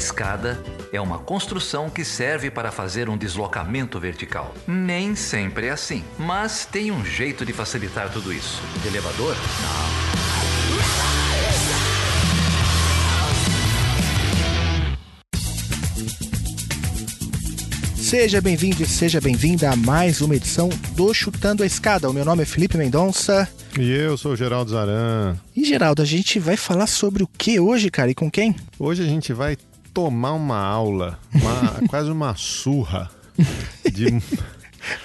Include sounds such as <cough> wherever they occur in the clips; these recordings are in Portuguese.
escada é uma construção que serve para fazer um deslocamento vertical. Nem sempre é assim, mas tem um jeito de facilitar tudo isso. elevador? Não. Seja bem-vindo e seja bem-vinda a mais uma edição do Chutando a Escada. O meu nome é Felipe Mendonça. E eu sou o Geraldo Zaran. E Geraldo, a gente vai falar sobre o que hoje, cara? E com quem? Hoje a gente vai tomar uma aula, uma, <laughs> quase uma surra de <laughs>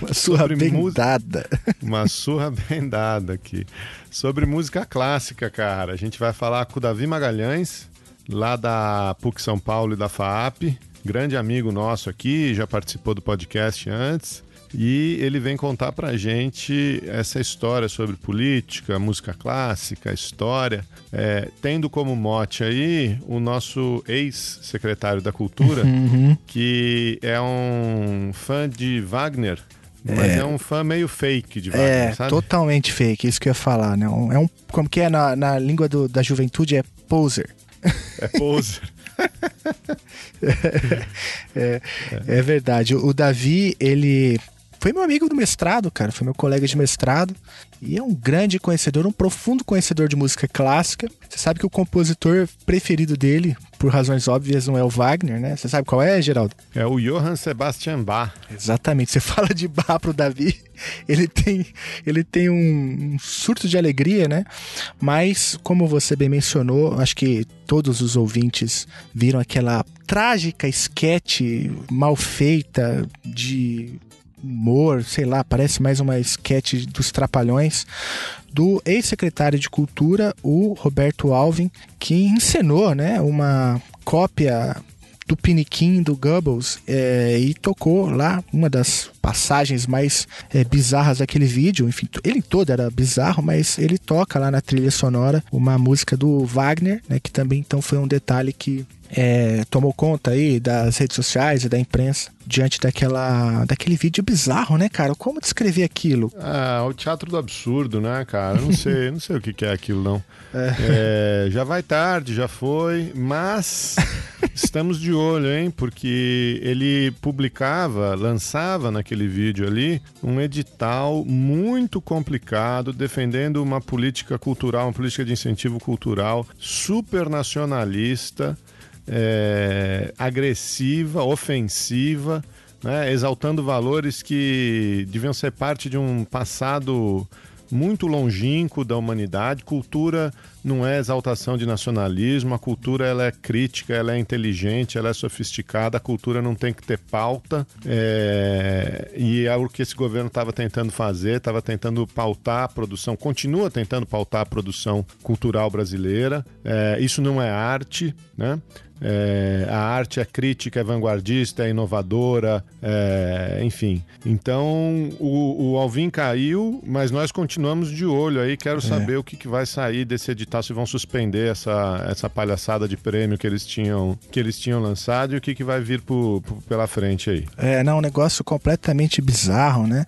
uma surra bem dada. Uma surra bem dada aqui. Sobre música clássica, cara. A gente vai falar com o Davi Magalhães, lá da PUC São Paulo e da FAAP grande amigo nosso aqui, já participou do podcast antes. E ele vem contar pra gente essa história sobre política, música clássica, história, é, tendo como mote aí o nosso ex-secretário da Cultura, <laughs> uhum. que é um fã de Wagner, mas é, é, um fã meio fake de Wagner, é, sabe? totalmente fake, isso que eu ia falar, né? É um, como que é na, na língua do, da juventude, é poser. É poser. <laughs> é, é, verdade. O Davi, ele foi meu amigo do mestrado, cara. Foi meu colega de mestrado. E é um grande conhecedor, um profundo conhecedor de música clássica. Você sabe que o compositor preferido dele, por razões óbvias, não é o Wagner, né? Você sabe qual é, Geraldo? É o Johann Sebastian Bach. Exatamente. Você <laughs> fala de Bach pro Davi, ele tem, ele tem um, um surto de alegria, né? Mas, como você bem mencionou, acho que todos os ouvintes viram aquela trágica esquete mal feita de humor, sei lá, parece mais uma sketch dos Trapalhões, do ex-secretário de Cultura, o Roberto Alvin, que encenou né, uma cópia do Piniquim do Goebbels é, e tocou lá uma das passagens mais é, bizarras daquele vídeo. Enfim, ele todo era bizarro, mas ele toca lá na trilha sonora uma música do Wagner, né, que também então foi um detalhe que é, tomou conta aí das redes sociais e da imprensa diante daquela, daquele vídeo bizarro, né, cara? Como descrever aquilo? Ah, o teatro do absurdo, né, cara? Não sei, não sei o que é aquilo, não. É. É, já vai tarde, já foi, mas <laughs> estamos de olho, hein? Porque ele publicava, lançava naquele vídeo ali um edital muito complicado defendendo uma política cultural, uma política de incentivo cultural super nacionalista é, agressiva, ofensiva, né, exaltando valores que deviam ser parte de um passado muito longínquo da humanidade. Cultura não é exaltação de nacionalismo, a cultura ela é crítica, ela é inteligente, ela é sofisticada, a cultura não tem que ter pauta. É... E é o que esse governo estava tentando fazer, estava tentando pautar a produção, continua tentando pautar a produção cultural brasileira. É... Isso não é arte, né? É, a arte é crítica, é vanguardista, é inovadora, é, enfim. Então o, o, Alvin caiu, mas nós continuamos de olho aí. Quero é. saber o que, que, vai sair desse edital, se vão suspender essa, essa palhaçada de prêmio que eles tinham, que eles tinham lançado e o que, que vai vir por, por, pela frente aí. É, não, um negócio completamente bizarro, né?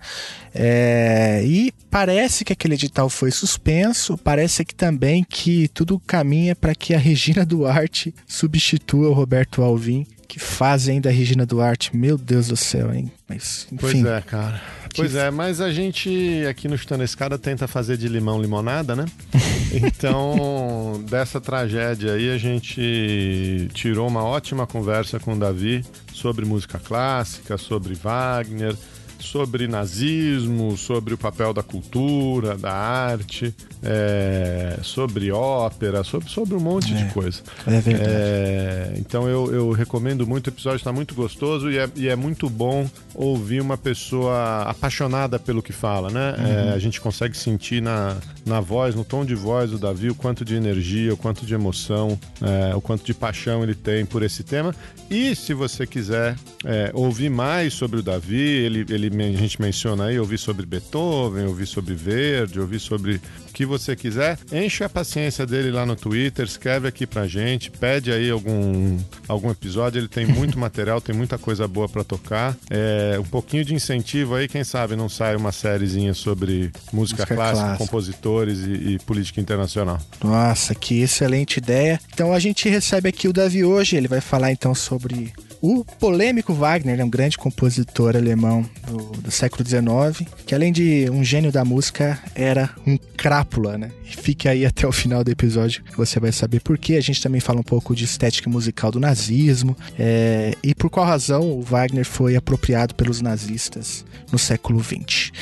É, e parece que aquele edital foi suspenso, parece que também que tudo caminha para que a Regina Duarte substitua o Roberto Alvim, que faz ainda a Regina Duarte. Meu Deus do céu, hein? Mas, enfim. Pois é, cara. Pois é, mas a gente aqui no Chutando a Escada tenta fazer de limão limonada, né? <laughs> Então, dessa tragédia aí, a gente tirou uma ótima conversa com o Davi sobre música clássica, sobre Wagner, sobre nazismo, sobre o papel da cultura, da arte, é, sobre ópera, sobre, sobre um monte é, de coisa. É verdade. É, então eu, eu recomendo muito, o episódio está muito gostoso e é, e é muito bom ouvir uma pessoa apaixonada pelo que fala, né? Uhum. É, a gente consegue sentir na, na voz, no tom de voz do Davi, o quanto de energia, o quanto de emoção, é, o quanto de paixão ele tem por esse tema. E se você quiser é, ouvir mais sobre o Davi, ele, ele ele, a gente menciona aí, ouvir sobre Beethoven, ouvir sobre Verde, ouvir sobre o que você quiser. Enche a paciência dele lá no Twitter, escreve aqui pra gente, pede aí algum, algum episódio. Ele tem <laughs> muito material, tem muita coisa boa para tocar. É, um pouquinho de incentivo aí, quem sabe não sai uma sériezinha sobre música, música clássica, clássica, compositores e, e política internacional. Nossa, que excelente ideia. Então a gente recebe aqui o Davi hoje, ele vai falar então sobre o polêmico Wagner é um grande compositor alemão do, do, século XIX, que além de um gênio da música, era um crápula, né? Fique aí até o final do episódio que você vai saber por quê. A gente também fala um pouco de estética musical do nazismo é, e por qual razão o Wagner foi apropriado pelos nazistas no século XX.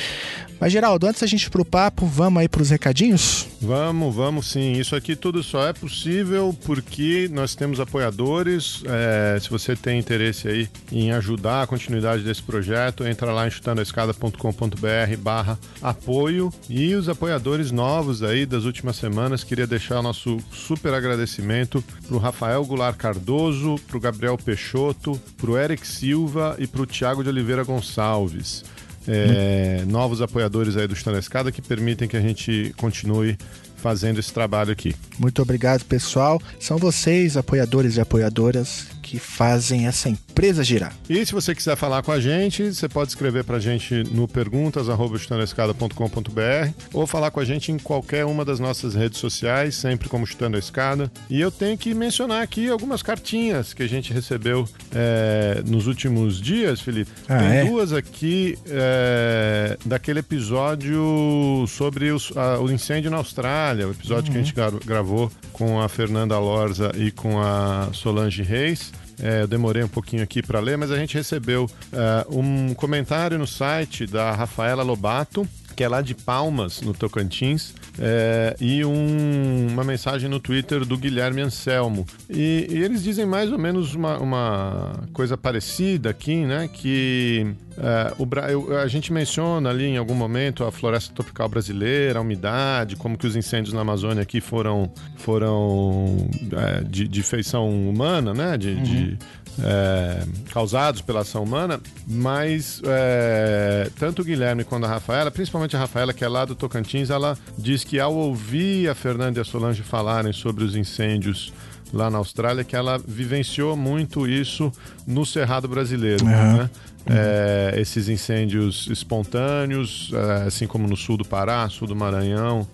Mas, Geraldo, antes da gente ir pro papo, vamos aí pros recadinhos? Vamos, vamos sim. Isso aqui tudo só é possível porque nós temos apoiadores. É, se você tem interesse aí em ajudar a continuidade desse projeto, entra lá em chutandoescada.com.br barra apoio. E os apoiadores novos aí das últimas semanas, queria deixar o nosso super agradecimento pro Rafael Goulart Cardoso, pro Gabriel Peixoto, pro Eric Silva e pro Tiago de Oliveira Gonçalves é, novos apoiadores aí do Chutando Escada que permitem que a gente continue fazendo esse trabalho aqui. Muito obrigado, pessoal. São vocês, apoiadores e apoiadoras, que fazem essa empresa girar. E se você quiser falar com a gente, você pode escrever para a gente no perguntas@chutandoescada.com.br ou falar com a gente em qualquer uma das nossas redes sociais, sempre como Chutando a Escada. E eu tenho que mencionar aqui algumas cartinhas que a gente recebeu é, nos últimos dias, Felipe. Ah, Tem é? duas aqui é, daquele episódio sobre os, a, o incêndio na Austrália, o episódio uhum. que a gente uhum. gravou com a Fernanda Lorza e com a Solange Reis. É, eu demorei um pouquinho aqui para ler, mas a gente recebeu é, um comentário no site da Rafaela Lobato, que é lá de Palmas, no Tocantins, é, e um, uma mensagem no Twitter do Guilherme Anselmo. E, e eles dizem mais ou menos uma, uma, coisa parecida aqui, né? Que é, o, a gente menciona ali em algum momento a floresta tropical brasileira, a umidade, como que os incêndios na Amazônia aqui foram, foram é, de, de, feição humana, né? De, uhum. de é, causados pela ação humana, mas é, tanto o Guilherme quanto a Rafaela, principalmente a Rafaela, que é lá do Tocantins, ela diz que ao ouvir a Fernanda e a Solange falarem sobre os incêndios lá na Austrália, que ela vivenciou muito isso no Cerrado brasileiro. Uhum. Né? É, esses incêndios espontâneos, é, assim como no sul do Pará, sul do Maranhão,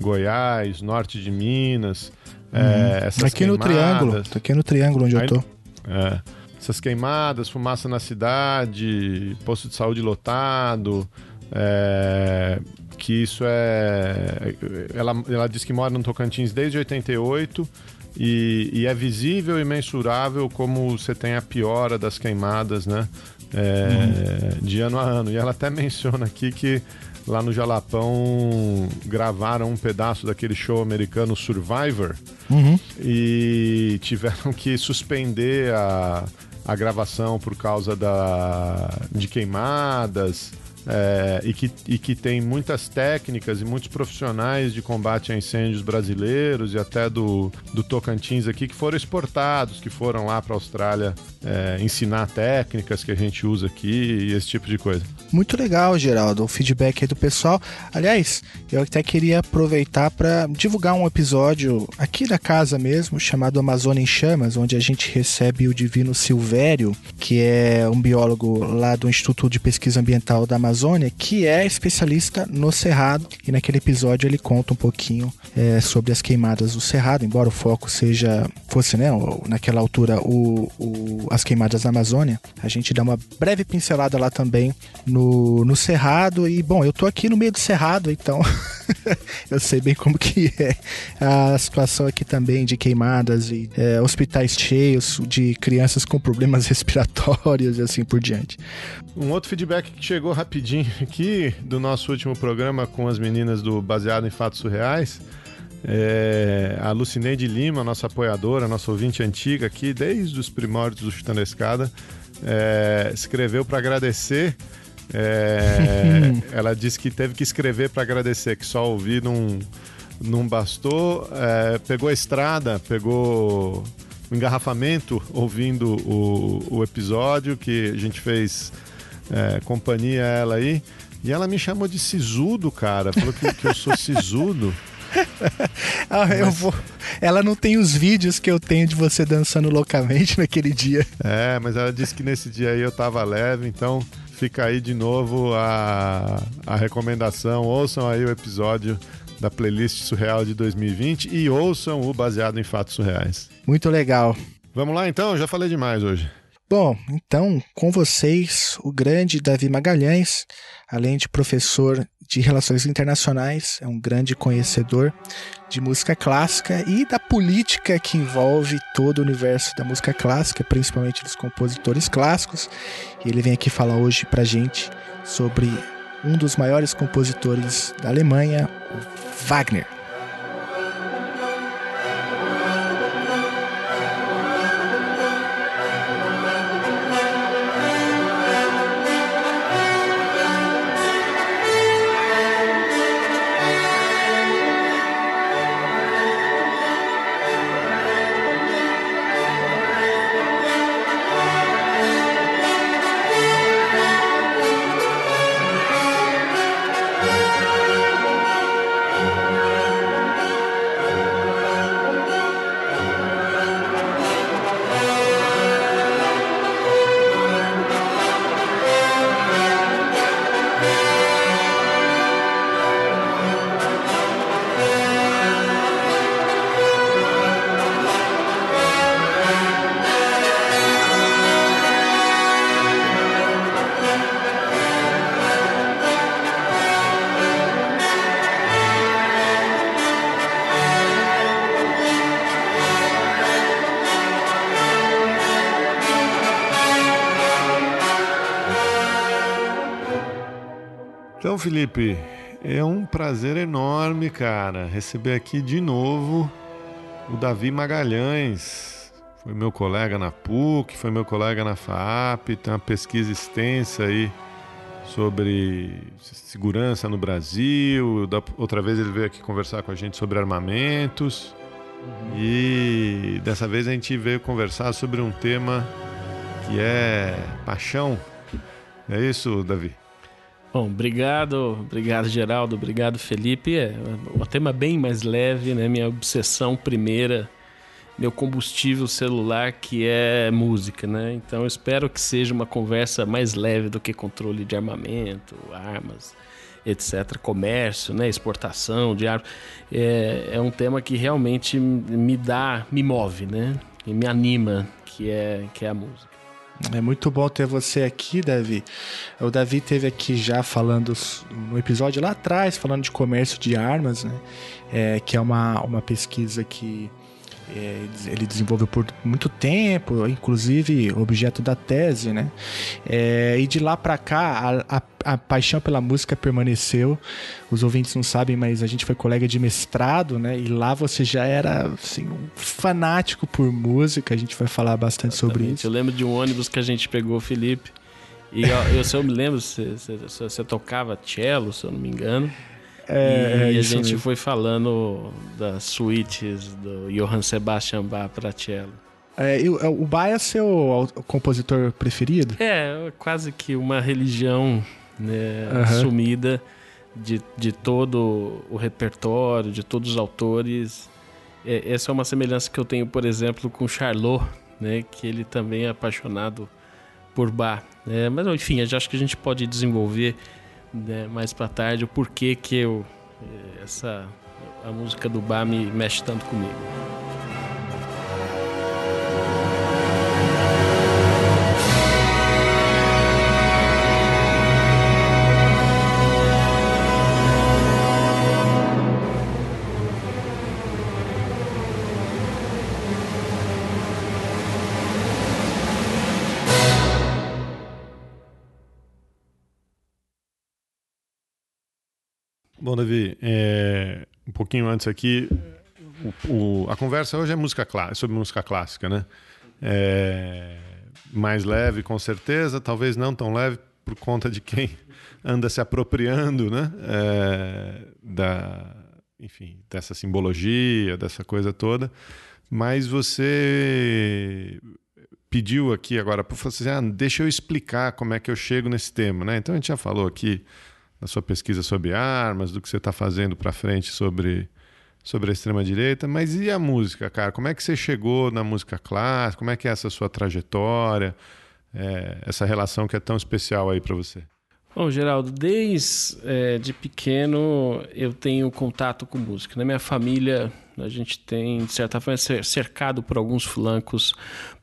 Goiás, norte de Minas. É, uhum. essas aqui queimadas. no Triângulo, aqui no Triângulo onde Aí, eu tô. É, essas queimadas, fumaça na cidade, posto de saúde lotado, é, que isso é. Ela, ela diz que mora no Tocantins desde 88 e, e é visível e mensurável como você tem a piora das queimadas, né? É, uhum. De ano a ano. E ela até menciona aqui que lá no Jalapão gravaram um pedaço daquele show americano Survivor uhum. e tiveram que suspender a, a gravação por causa da, de queimadas. É, e, que, e que tem muitas técnicas e muitos profissionais de combate a incêndios brasileiros e até do, do Tocantins aqui que foram exportados, que foram lá para a Austrália é, ensinar técnicas que a gente usa aqui e esse tipo de coisa. Muito legal, Geraldo, o feedback aí do pessoal. Aliás, eu até queria aproveitar para divulgar um episódio aqui da casa mesmo, chamado Amazônia em Chamas, onde a gente recebe o Divino Silvério, que é um biólogo lá do Instituto de Pesquisa Ambiental da Amazônia, que é especialista no Cerrado. E naquele episódio ele conta um pouquinho é, sobre as queimadas do Cerrado, embora o foco seja fosse, né, naquela altura o, o, as queimadas da Amazônia. A gente dá uma breve pincelada lá também no, no Cerrado. E, bom, eu tô aqui no meio do Cerrado, então <laughs> eu sei bem como que é a situação aqui também de queimadas e é, hospitais cheios de crianças com problemas <laughs> respiratórios e assim por diante. Um outro feedback que chegou rapidinho aqui do nosso último programa com as meninas do Baseado em Fatos Surreais. É, a Lucineide Lima, nossa apoiadora, nossa ouvinte antiga aqui, desde os primórdios do Chutando a Escada, é, escreveu para agradecer é, <laughs> ela disse que teve que escrever para agradecer, que só ouvir não, não bastou. É, pegou a estrada, pegou o engarrafamento ouvindo o, o episódio que a gente fez é, companhia a ela aí. E ela me chamou de sisudo, cara. Falou que, que eu sou sisudo. <laughs> ah, eu vou. Ela não tem os vídeos que eu tenho de você dançando loucamente naquele dia. É, mas ela disse que nesse dia aí eu tava leve, então fica aí de novo a, a recomendação. Ouçam aí o episódio da playlist Surreal de 2020 e ouçam o baseado em fatos surreais. Muito legal. Vamos lá então, já falei demais hoje. Bom, então, com vocês, o grande Davi Magalhães, além de professor de Relações Internacionais, é um grande conhecedor de música clássica e da política que envolve todo o universo da música clássica, principalmente dos compositores clássicos. E ele vem aqui falar hoje pra gente sobre um dos maiores compositores da Alemanha, Wagner. Felipe, é um prazer enorme, cara, receber aqui de novo o Davi Magalhães. Foi meu colega na PUC, foi meu colega na FAP, tem uma pesquisa extensa aí sobre segurança no Brasil. outra vez ele veio aqui conversar com a gente sobre armamentos. Uhum. E dessa vez a gente veio conversar sobre um tema que é paixão. É isso, Davi? Bom, obrigado, obrigado Geraldo, obrigado Felipe. É um tema bem mais leve, né? Minha obsessão primeira, meu combustível celular que é música, né? Então espero que seja uma conversa mais leve do que controle de armamento, armas, etc. Comércio, né? Exportação de armas. É, é um tema que realmente me dá, me move, né? E me anima, que é, que é a música. É muito bom ter você aqui, Davi. O Davi teve aqui já falando no episódio lá atrás, falando de comércio de armas, né? É, que é uma, uma pesquisa que ele desenvolveu por muito tempo, inclusive objeto da tese, né? É, e de lá para cá, a, a, a, paixão pela música permaneceu. Os ouvintes não sabem, mas a gente foi colega de mestrado, né? E lá você já era assim, um fanático por música. A gente vai falar bastante Exatamente. sobre isso. Eu lembro de um ônibus que a gente pegou, Felipe. E eu, eu, se eu me lembro, você, você, você tocava cello, se eu não me engano. É, e é a gente mesmo. foi falando das suítes do Johann Sebastian Bach para cello. É, é, o Bach é seu compositor preferido? É, quase que uma religião né, uhum. assumida de, de todo o repertório, de todos os autores. É, essa é uma semelhança que eu tenho, por exemplo, com Charlot, né, que ele também é apaixonado por Bach. Né? Mas, enfim, acho que a gente pode desenvolver né, mais para tarde o porquê que eu eh, essa a música do bar me mexe tanto comigo. Bom, Davi, é, um pouquinho antes aqui, o, o, a conversa hoje é música sobre música clássica, né? É, mais leve, com certeza, talvez não tão leve por conta de quem anda se apropriando, né? É, da, enfim, dessa simbologia, dessa coisa toda. Mas você pediu aqui agora para assim, ah, deixa eu explicar como é que eu chego nesse tema, né? Então a gente já falou aqui da sua pesquisa sobre armas, do que você está fazendo para frente sobre sobre a extrema direita, mas e a música, cara? Como é que você chegou na música clássica? Como é que é essa sua trajetória? É, essa relação que é tão especial aí para você? Bom, Geraldo, desde é, de pequeno eu tenho contato com música. Na minha família, a gente tem, de certa forma, cercado por alguns flancos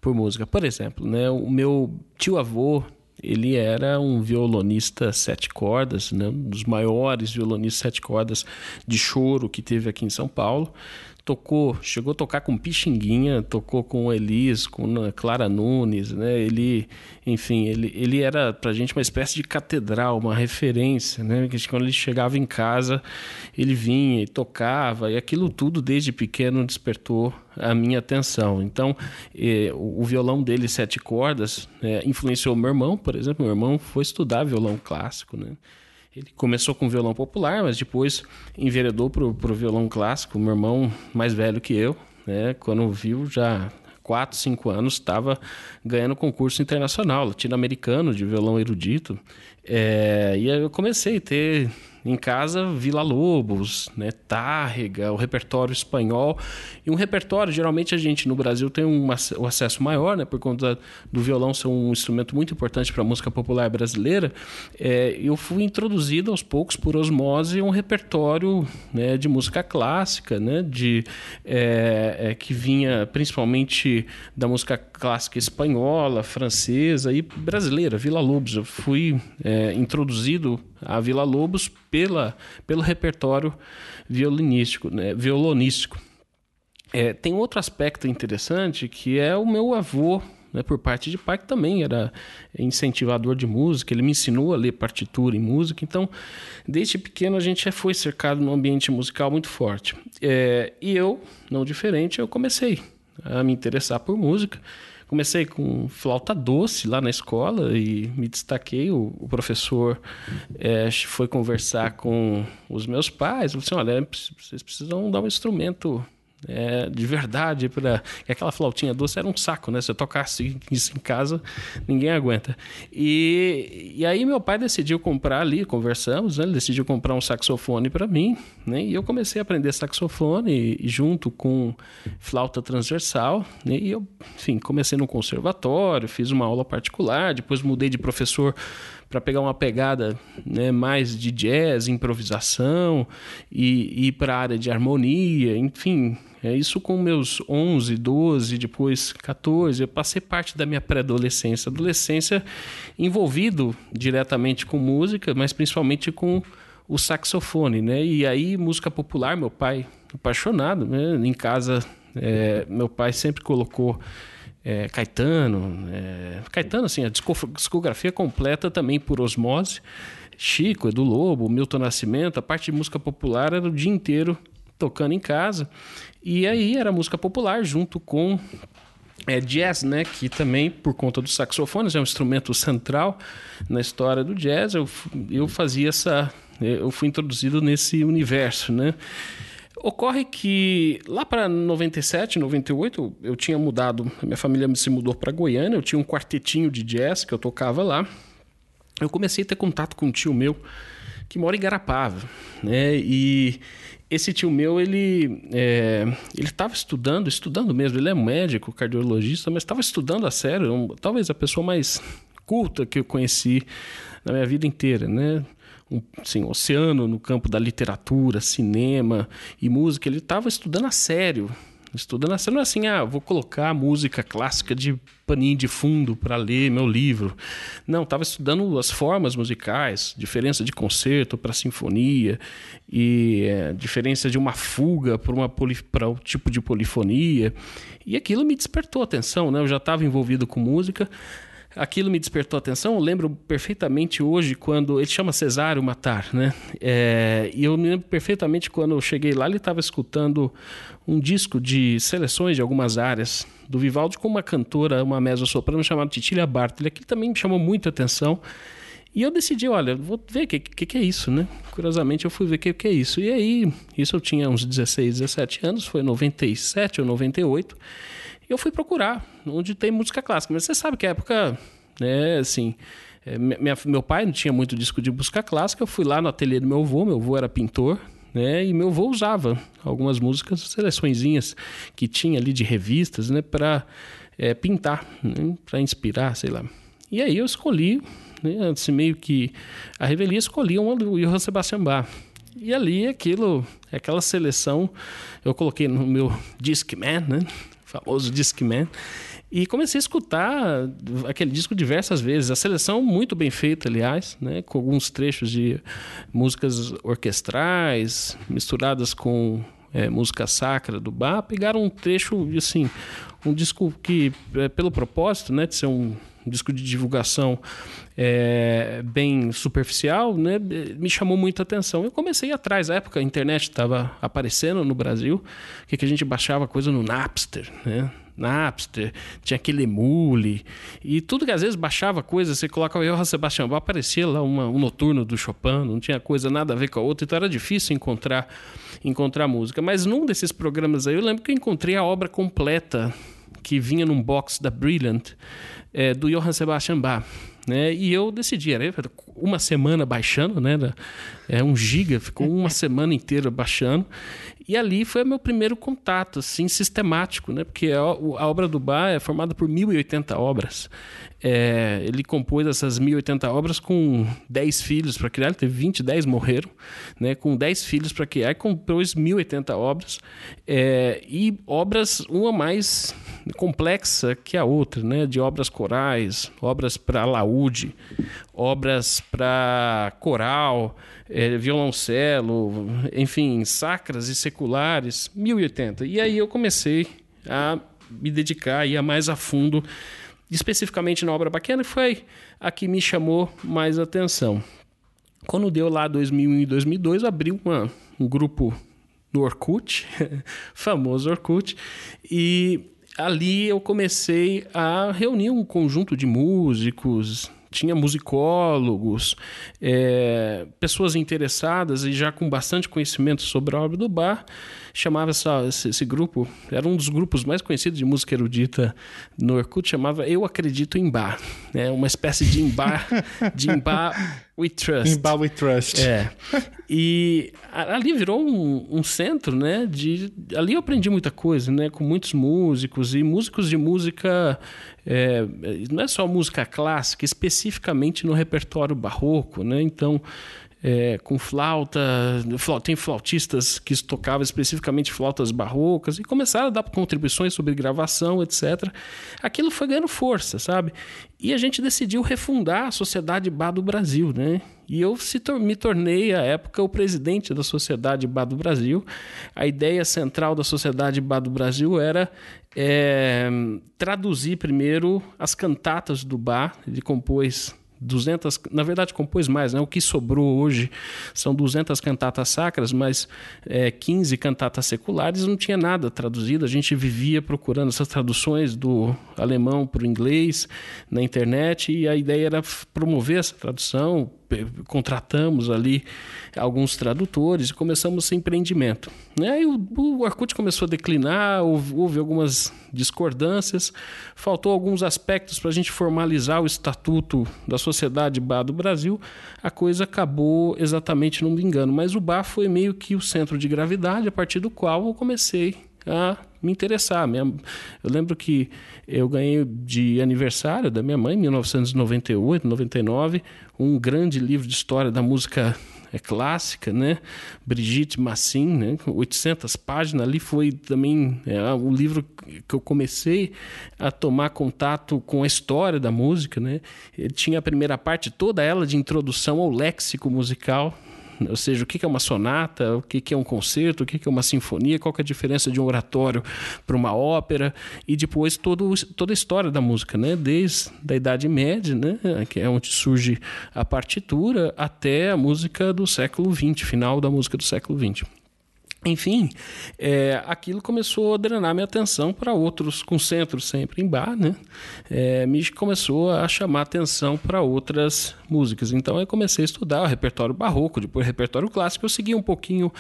por música. Por exemplo, né, o meu tio-avô, ele era um violonista sete cordas, né, um dos maiores violonistas sete cordas de choro que teve aqui em São Paulo tocou, chegou a tocar com Pixinguinha, tocou com Elis, com Clara Nunes, né? Ele, enfim, ele, ele era pra gente uma espécie de catedral, uma referência, né? Que quando ele chegava em casa, ele vinha e tocava, e aquilo tudo desde pequeno despertou a minha atenção. Então, eh, o, violão dele, sete cordas, eh, influenciou meu irmão, por exemplo. Meu irmão foi estudar violão clássico, né? Ele começou com violão popular, mas depois enveredou para o violão clássico. Meu irmão, mais velho que eu, né, quando viu, já 4, 5 anos, estava ganhando concurso internacional, latino-americano de violão erudito. É, e aí eu comecei a ter em casa Vila Lobos, né, Tárrega, o repertório espanhol. E um repertório, geralmente a gente no Brasil tem um, um acesso maior, né, por conta do violão ser um instrumento muito importante para a música popular brasileira. É, eu fui introduzido aos poucos por osmose um repertório né, de música clássica, né, de, é, é, que vinha principalmente da música clássica espanhola, francesa e brasileira, Vila Lobos. Eu fui é, introduzido a Vila Lobos pela, pelo repertório violinístico, né, violonístico. É, tem outro aspecto interessante que é o meu avô, né, por parte de pai, que também era incentivador de música, ele me ensinou a ler partitura em música, então desde pequeno a gente já foi cercado num ambiente musical muito forte. É, e eu, não diferente, eu comecei a me interessar por música. Comecei com flauta doce lá na escola e me destaquei. O, o professor é, foi conversar com os meus pais. Falou assim: olha, vocês precisam dar um instrumento é, de verdade para aquela flautinha doce era um saco, né? Se eu tocasse isso em casa, ninguém aguenta. E, e aí meu pai decidiu comprar ali, conversamos, né? Ele decidiu comprar um saxofone para mim, né? E eu comecei a aprender saxofone junto com flauta transversal, né? E eu, enfim, comecei no conservatório, fiz uma aula particular, depois mudei de professor para pegar uma pegada né, mais de jazz, improvisação e, ir para a área de harmonia, enfim, é isso com meus 11, 12, depois 14. Eu passei parte da minha pré-adolescência, adolescência envolvido diretamente com música, mas principalmente com o saxofone, né? E aí música popular, meu pai apaixonado, né? Em casa, é, meu pai sempre colocou é, Caetano, é, Caetano, assim, a discografia completa também por osmose. Chico, Edu Lobo, Milton Nascimento, a parte de música popular era o dia inteiro tocando em casa. E aí era música popular junto com é, jazz, né? Que também, por conta dos saxofones, é um instrumento central na história do jazz. Eu, eu fazia essa. Eu fui introduzido nesse universo, né? Ocorre que lá para 97, 98, eu tinha mudado, minha família se mudou para Goiânia, eu tinha um quartetinho de jazz que eu tocava lá. Eu comecei a ter contato com um tio meu que mora em Garapava, né? E esse tio meu, ele é, ele estava estudando, estudando mesmo, ele é médico, cardiologista, mas estava estudando a sério, um, talvez a pessoa mais culta que eu conheci na minha vida inteira, né? Um assim, oceano no campo da literatura, cinema e música. Ele estava estudando a sério. Estudando a sério, não é assim, ah, vou colocar música clássica de paninho de fundo para ler meu livro. Não, estava estudando as formas musicais, diferença de concerto para sinfonia e é, diferença de uma fuga para para um tipo de polifonia. E aquilo me despertou atenção, né? Eu já estava envolvido com música aquilo me despertou atenção. Eu lembro perfeitamente hoje quando ele chama Cesário Matar, né? É, e eu me lembro perfeitamente quando eu cheguei lá, ele estava escutando um disco de seleções de algumas áreas do Vivaldi com uma cantora, uma mezzo-soprano chamada Titília Bartoli. Aquilo também me chamou muito atenção. E eu decidi, olha, vou ver o que, que, que, é isso, né? Curiosamente, eu fui ver o que, que é isso. E aí, isso eu tinha uns 16, 17 anos, foi 97 ou 98. Eu fui procurar onde tem música clássica. Mas você sabe que a época, né, assim, é, minha, meu pai não tinha muito disco de música clássica. Eu fui lá no ateliê do meu avô, meu avô era pintor, né? E meu avô usava algumas músicas, seleçõezinhas que tinha ali de revistas, né? Para é, pintar, né? para inspirar, sei lá. E aí eu escolhi, né? assim, meio que a revelia escolhi uma do Johann Sebastian Bach. E ali aquilo, aquela seleção, eu coloquei no meu Discman, né? Famoso Discman. E comecei a escutar aquele disco diversas vezes. A seleção muito bem feita, aliás, né? com alguns trechos de músicas orquestrais misturadas com é, música sacra do bar. Pegaram um trecho, assim, um disco que, é, pelo propósito né, de ser um disco de divulgação é, bem superficial, né, me chamou muita atenção. Eu comecei atrás, na época a internet estava aparecendo no Brasil, que, a gente baixava coisa no Napster, né? Napster, tinha aquele emule, e tudo que às vezes baixava coisa, você colocava o Sebastião aparecia lá uma, um noturno do Chopin, não tinha coisa nada a ver com a outra, então era difícil encontrar, encontrar música. Mas num desses programas aí, eu lembro que eu encontrei a obra completa que vinha num box da Brilliant, é, do Johann Sebastian Bach. Né? E eu decidi, era uma semana baixando, né? É um giga, ficou uma <laughs> semana inteira baixando. E ali foi o meu primeiro contato, assim, sistemático, né? Porque a, a obra do Bach é formada por 1080 obras. É, ele compôs essas 1080 obras com 10 filhos para criar, ele teve 20, 10 morreram, né? Com 10 filhos para criar, compôs 1080 obras. É, e obras, uma mais complexa que a outra, né? De obras corais, obras para laúde, obras para coral, é, violoncelo, enfim, sacras e seculares, 1080. E aí eu comecei a me dedicar a mais a fundo, especificamente na obra bacana, foi a que me chamou mais atenção. Quando deu lá 2001 e 2002, abriu uma, um grupo no Orkut, <laughs> famoso Orkut, e ali eu comecei a reunir um conjunto de músicos, tinha musicólogos, é, pessoas interessadas e já com bastante conhecimento sobre a obra do bar. Chamava essa, esse, grupo, era um dos grupos mais conhecidos de música erudita no Orkut, chamava Eu Acredito em Bar. É uma espécie de Imbar, de Imbar We Trust. Imbar We Trust. É. E ali virou um, um, centro, né? De, ali eu aprendi muita coisa, né? Com muitos músicos e músicos de música é, não é só música clássica, especificamente no repertório barroco, né? Então, é, com flauta, tem flautistas que tocavam especificamente flautas barrocas e começaram a dar contribuições sobre gravação, etc. Aquilo foi ganhando força, sabe? E a gente decidiu refundar a Sociedade Bar do Brasil, né? E eu me tornei, à época, o presidente da Sociedade Bar do Brasil. A ideia central da Sociedade Bar do Brasil era é, traduzir primeiro as cantatas do bar. Ele compôs 200, na verdade compôs mais, né? O que sobrou hoje são 200 cantatas sacras, mas é, 15 cantatas seculares, não tinha nada traduzido. A gente vivia procurando essas traduções do alemão para o inglês na internet e a ideia era promover essa tradução, contratamos ali alguns tradutores e começamos esse empreendimento. Né? E o, o começou a declinar, houve, houve algumas discordâncias, faltou alguns aspectos para a gente formalizar o estatuto da Sociedade Bar do Brasil, a coisa acabou exatamente, não me engano, mas o Bar foi meio que o centro de gravidade a partir do qual eu comecei a me interessar. Eu lembro que eu ganhei de aniversário da minha mãe, em 1998, 99, um grande livro de história da música é clássica, né? Brigitte Massin, né? 800 páginas ali foi também é, livro que eu comecei a tomar contato com a história da música, né? Ele tinha a primeira parte toda ela de introdução ao léxico musical, <laughs> ou seja, o que é uma sonata, o que é um concerto, o que é uma sinfonia, qual é a diferença de um oratório para uma ópera, e depois todo, toda a história da música, né? desde a Idade Média, né? que é onde surge a partitura, até a música do século XX, final da música do século XX. Enfim, é, aquilo começou a drenar minha atenção para outros concentros sempre em bar, né? É, me começou a chamar atenção para outras músicas. Então eu comecei a estudar o repertório barroco, depois o repertório clássico. Eu segui um pouquinho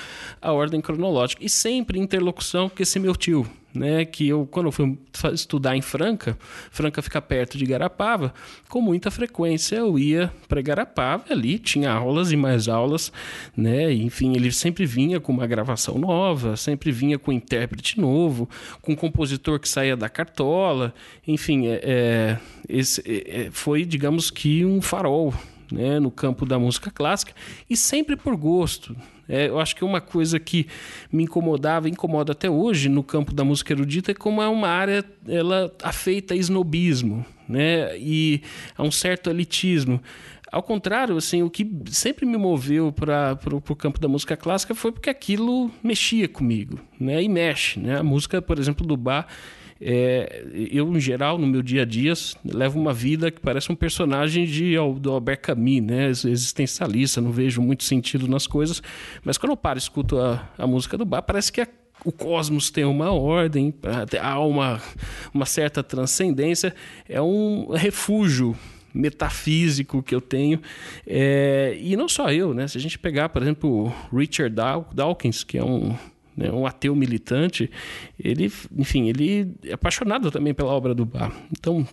a ordem cronológica e sempre em interlocução com esse meu tio, né, que eu quando eu fui estudar em Franca, Franca fica perto de Garapava, com muita frequência eu ia para Garapava, ali tinha aulas e mais aulas, né, enfim, ele sempre vinha com uma gravação nova, sempre vinha com um intérprete novo, com um compositor que saía da cartola, enfim, é, é esse é, é, foi, digamos que um farol, né, no campo da música clássica e sempre por gosto. É, eu acho que uma coisa que me incomodava, incomoda até hoje no campo da música erudita é como é uma área ela afeita a esnobismo, né, e a um certo elitismo. Ao contrário, assim, o que sempre me moveu para o campo da música clássica foi porque aquilo mexia comigo, né? E mexe, né? A música, por exemplo, do Bach é, eu, em geral, no meu dia a dia, levo uma vida que parece um personagem de, do Albert Camus, né? existencialista, não vejo muito sentido nas coisas, mas quando eu paro e escuto a, a música do bar, parece que a, o cosmos tem uma ordem, há uma, uma certa transcendência, é um refúgio metafísico que eu tenho. É, e não só eu, né? Se a gente pegar, por exemplo, Richard Dawkins, que é um né, um ateu militante, ele, enfim, ele é apaixonado também pela obra do Bach. Então,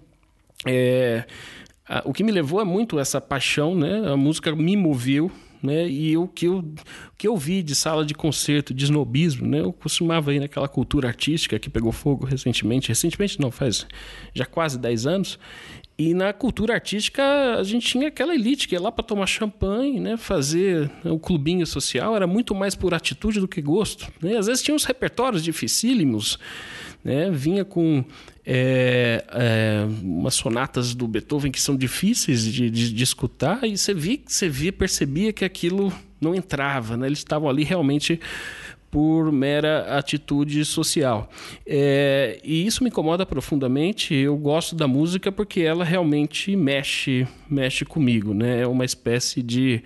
é, a, o que me levou é muito essa paixão, né? A música me moveu, né? E o que eu, o que eu vi de sala de concerto, de snobismo, né? Eu costumava ir naquela cultura artística que pegou fogo recentemente, recentemente não, faz já quase 10 anos, e na cultura artística a gente tinha aquela elite que ia lá para tomar champanhe, né, fazer o clubinho social, era muito mais por atitude do que gosto. Né? Às vezes tinha uns repertórios dificílimos, né? vinha com é, é, umas sonatas do Beethoven que são difíceis de, de, de escutar e você via, você via, percebia que aquilo não entrava, né? eles estavam ali realmente por mera atitude social. É, e isso me incomoda profundamente. Eu gosto da música porque ela realmente mexe, mexe comigo, né? É uma espécie de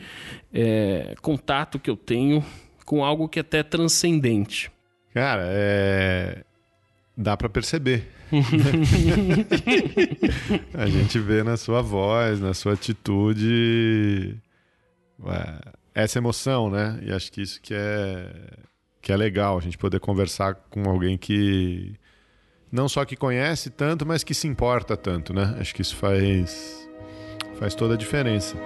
é, contato que eu tenho com algo que é até transcendente. Cara, é... dá para perceber. <laughs> a gente vê na sua voz, na sua atitude essa emoção, né? E acho que isso que é que é legal a gente poder conversar com alguém que não só que conhece tanto, mas que se importa tanto, né? Acho que isso faz faz toda a diferença.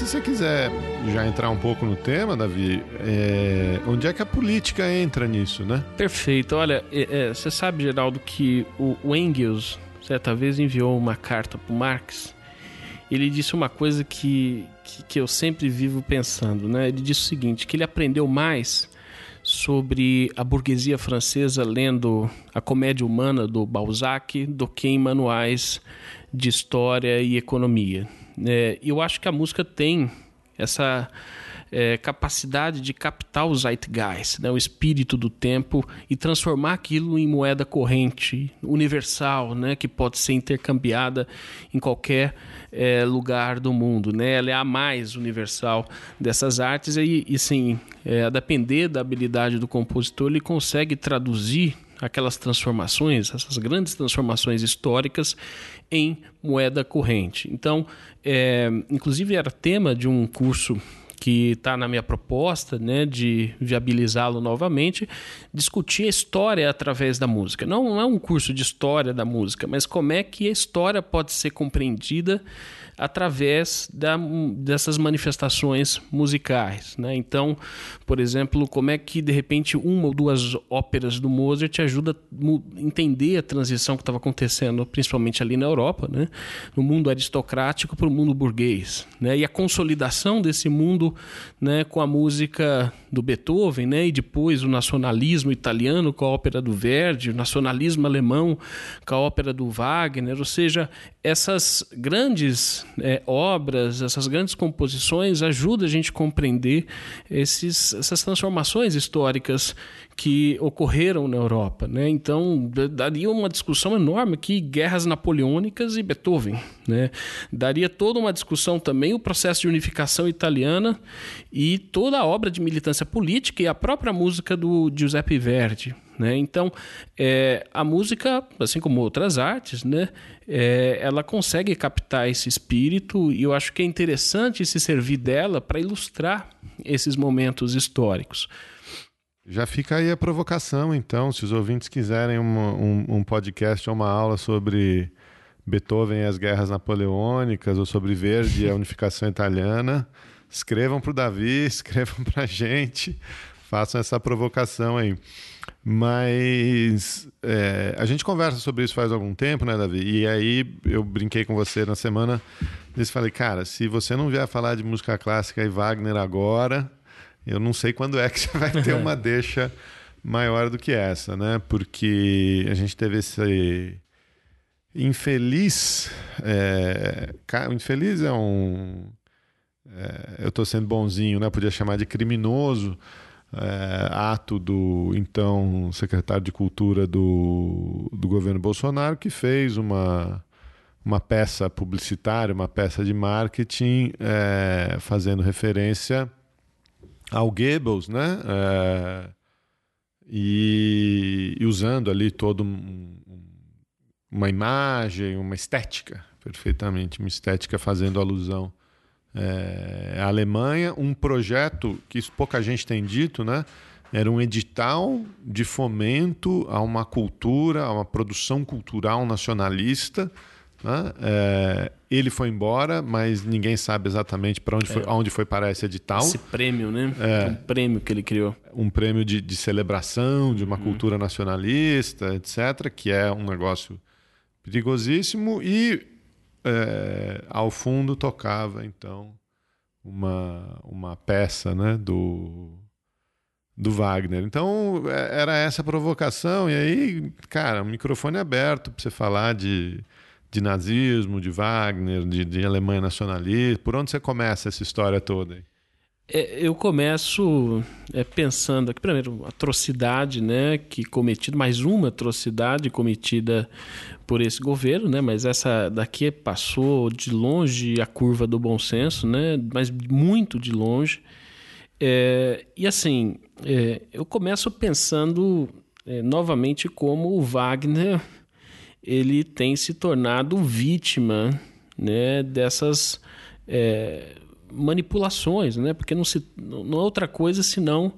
Se você quiser já entrar um pouco no tema, Davi, é... onde é que a política entra nisso, né? Perfeito. Olha, é, é, você sabe, Geraldo, que o, o Engels certa vez enviou uma carta para Marx. Ele disse uma coisa que, que, que eu sempre vivo pensando, né? Ele disse o seguinte, que ele aprendeu mais sobre a burguesia francesa lendo a comédia humana do Balzac do que em manuais de história e economia. É, eu acho que a música tem essa é, capacidade de captar o zeitgeist, né, o espírito do tempo, e transformar aquilo em moeda corrente, universal, né, que pode ser intercambiada em qualquer é, lugar do mundo. Né? Ela é a mais universal dessas artes, e, e sim, é, a depender da habilidade do compositor, ele consegue traduzir aquelas transformações, essas grandes transformações históricas em moeda corrente. Então, é, inclusive era tema de um curso que está na minha proposta, né, de viabilizá-lo novamente, discutir a história através da música. Não, não é um curso de história da música, mas como é que a história pode ser compreendida através da, dessas manifestações musicais. Né? Então, por exemplo, como é que de repente uma ou duas óperas do Mozart ajuda a entender a transição que estava acontecendo, principalmente ali na Europa, né? no mundo aristocrático para o mundo burguês, né? e a consolidação desse mundo né, com a música do Beethoven, né? e depois o nacionalismo italiano com a ópera do Verdi, o nacionalismo alemão com a ópera do Wagner, ou seja, essas grandes é, obras, essas grandes composições ajudam a gente a compreender esses, essas transformações históricas que ocorreram na Europa. Né? Então, daria uma discussão enorme aqui, guerras napoleônicas e Beethoven. Né? Daria toda uma discussão também o processo de unificação italiana e toda a obra de militância política e a própria música do Giuseppe Verdi. Né? Então, é, a música, assim como outras artes, né, é, ela consegue captar esse espírito e eu acho que é interessante se servir dela para ilustrar esses momentos históricos. Já fica aí a provocação, então, se os ouvintes quiserem uma, um, um podcast ou uma aula sobre Beethoven e as guerras napoleônicas, ou sobre Verdi e a <laughs> unificação italiana, escrevam para o Davi, <laughs> escrevam para a gente, façam essa provocação aí. Mas é, a gente conversa sobre isso faz algum tempo, né, Davi? E aí eu brinquei com você na semana e falei, cara, se você não vier falar de música clássica e Wagner agora, eu não sei quando é que <laughs> você vai ter uma <laughs> deixa maior do que essa, né? Porque a gente teve esse infeliz. É, infeliz é um. É, eu estou sendo bonzinho, né? Podia chamar de criminoso é, ato do então secretário de Cultura do, do governo Bolsonaro, que fez uma, uma peça publicitária, uma peça de marketing, é, fazendo referência ao Goebbels, né? É, e, e, usando ali todo um, uma imagem, uma estética, perfeitamente, uma estética fazendo alusão é, a Alemanha, um projeto que isso pouca gente tem dito, né? Era um edital de fomento a uma cultura, a uma produção cultural nacionalista. Né? É, ele foi embora, mas ninguém sabe exatamente para onde, foi, é. onde foi parar esse edital. Esse prêmio, né? É, um prêmio que ele criou. Um prêmio de, de celebração de uma uhum. cultura nacionalista, etc., que é um negócio perigosíssimo. E é, ao fundo tocava então uma, uma peça né, do, do Wagner. Então é, era essa provocação, e aí, cara, o microfone aberto para você falar de, de nazismo, de Wagner, de, de Alemanha nacionalista. Por onde você começa essa história toda aí? É, eu começo é, pensando aqui, primeiro, atrocidade, né, que cometida, mais uma atrocidade cometida por esse governo, né, mas essa daqui passou de longe a curva do bom senso, né, mas muito de longe. É, e assim, é, eu começo pensando é, novamente como o Wagner ele tem se tornado vítima né, dessas é, manipulações, né? Porque não, se, não é outra coisa senão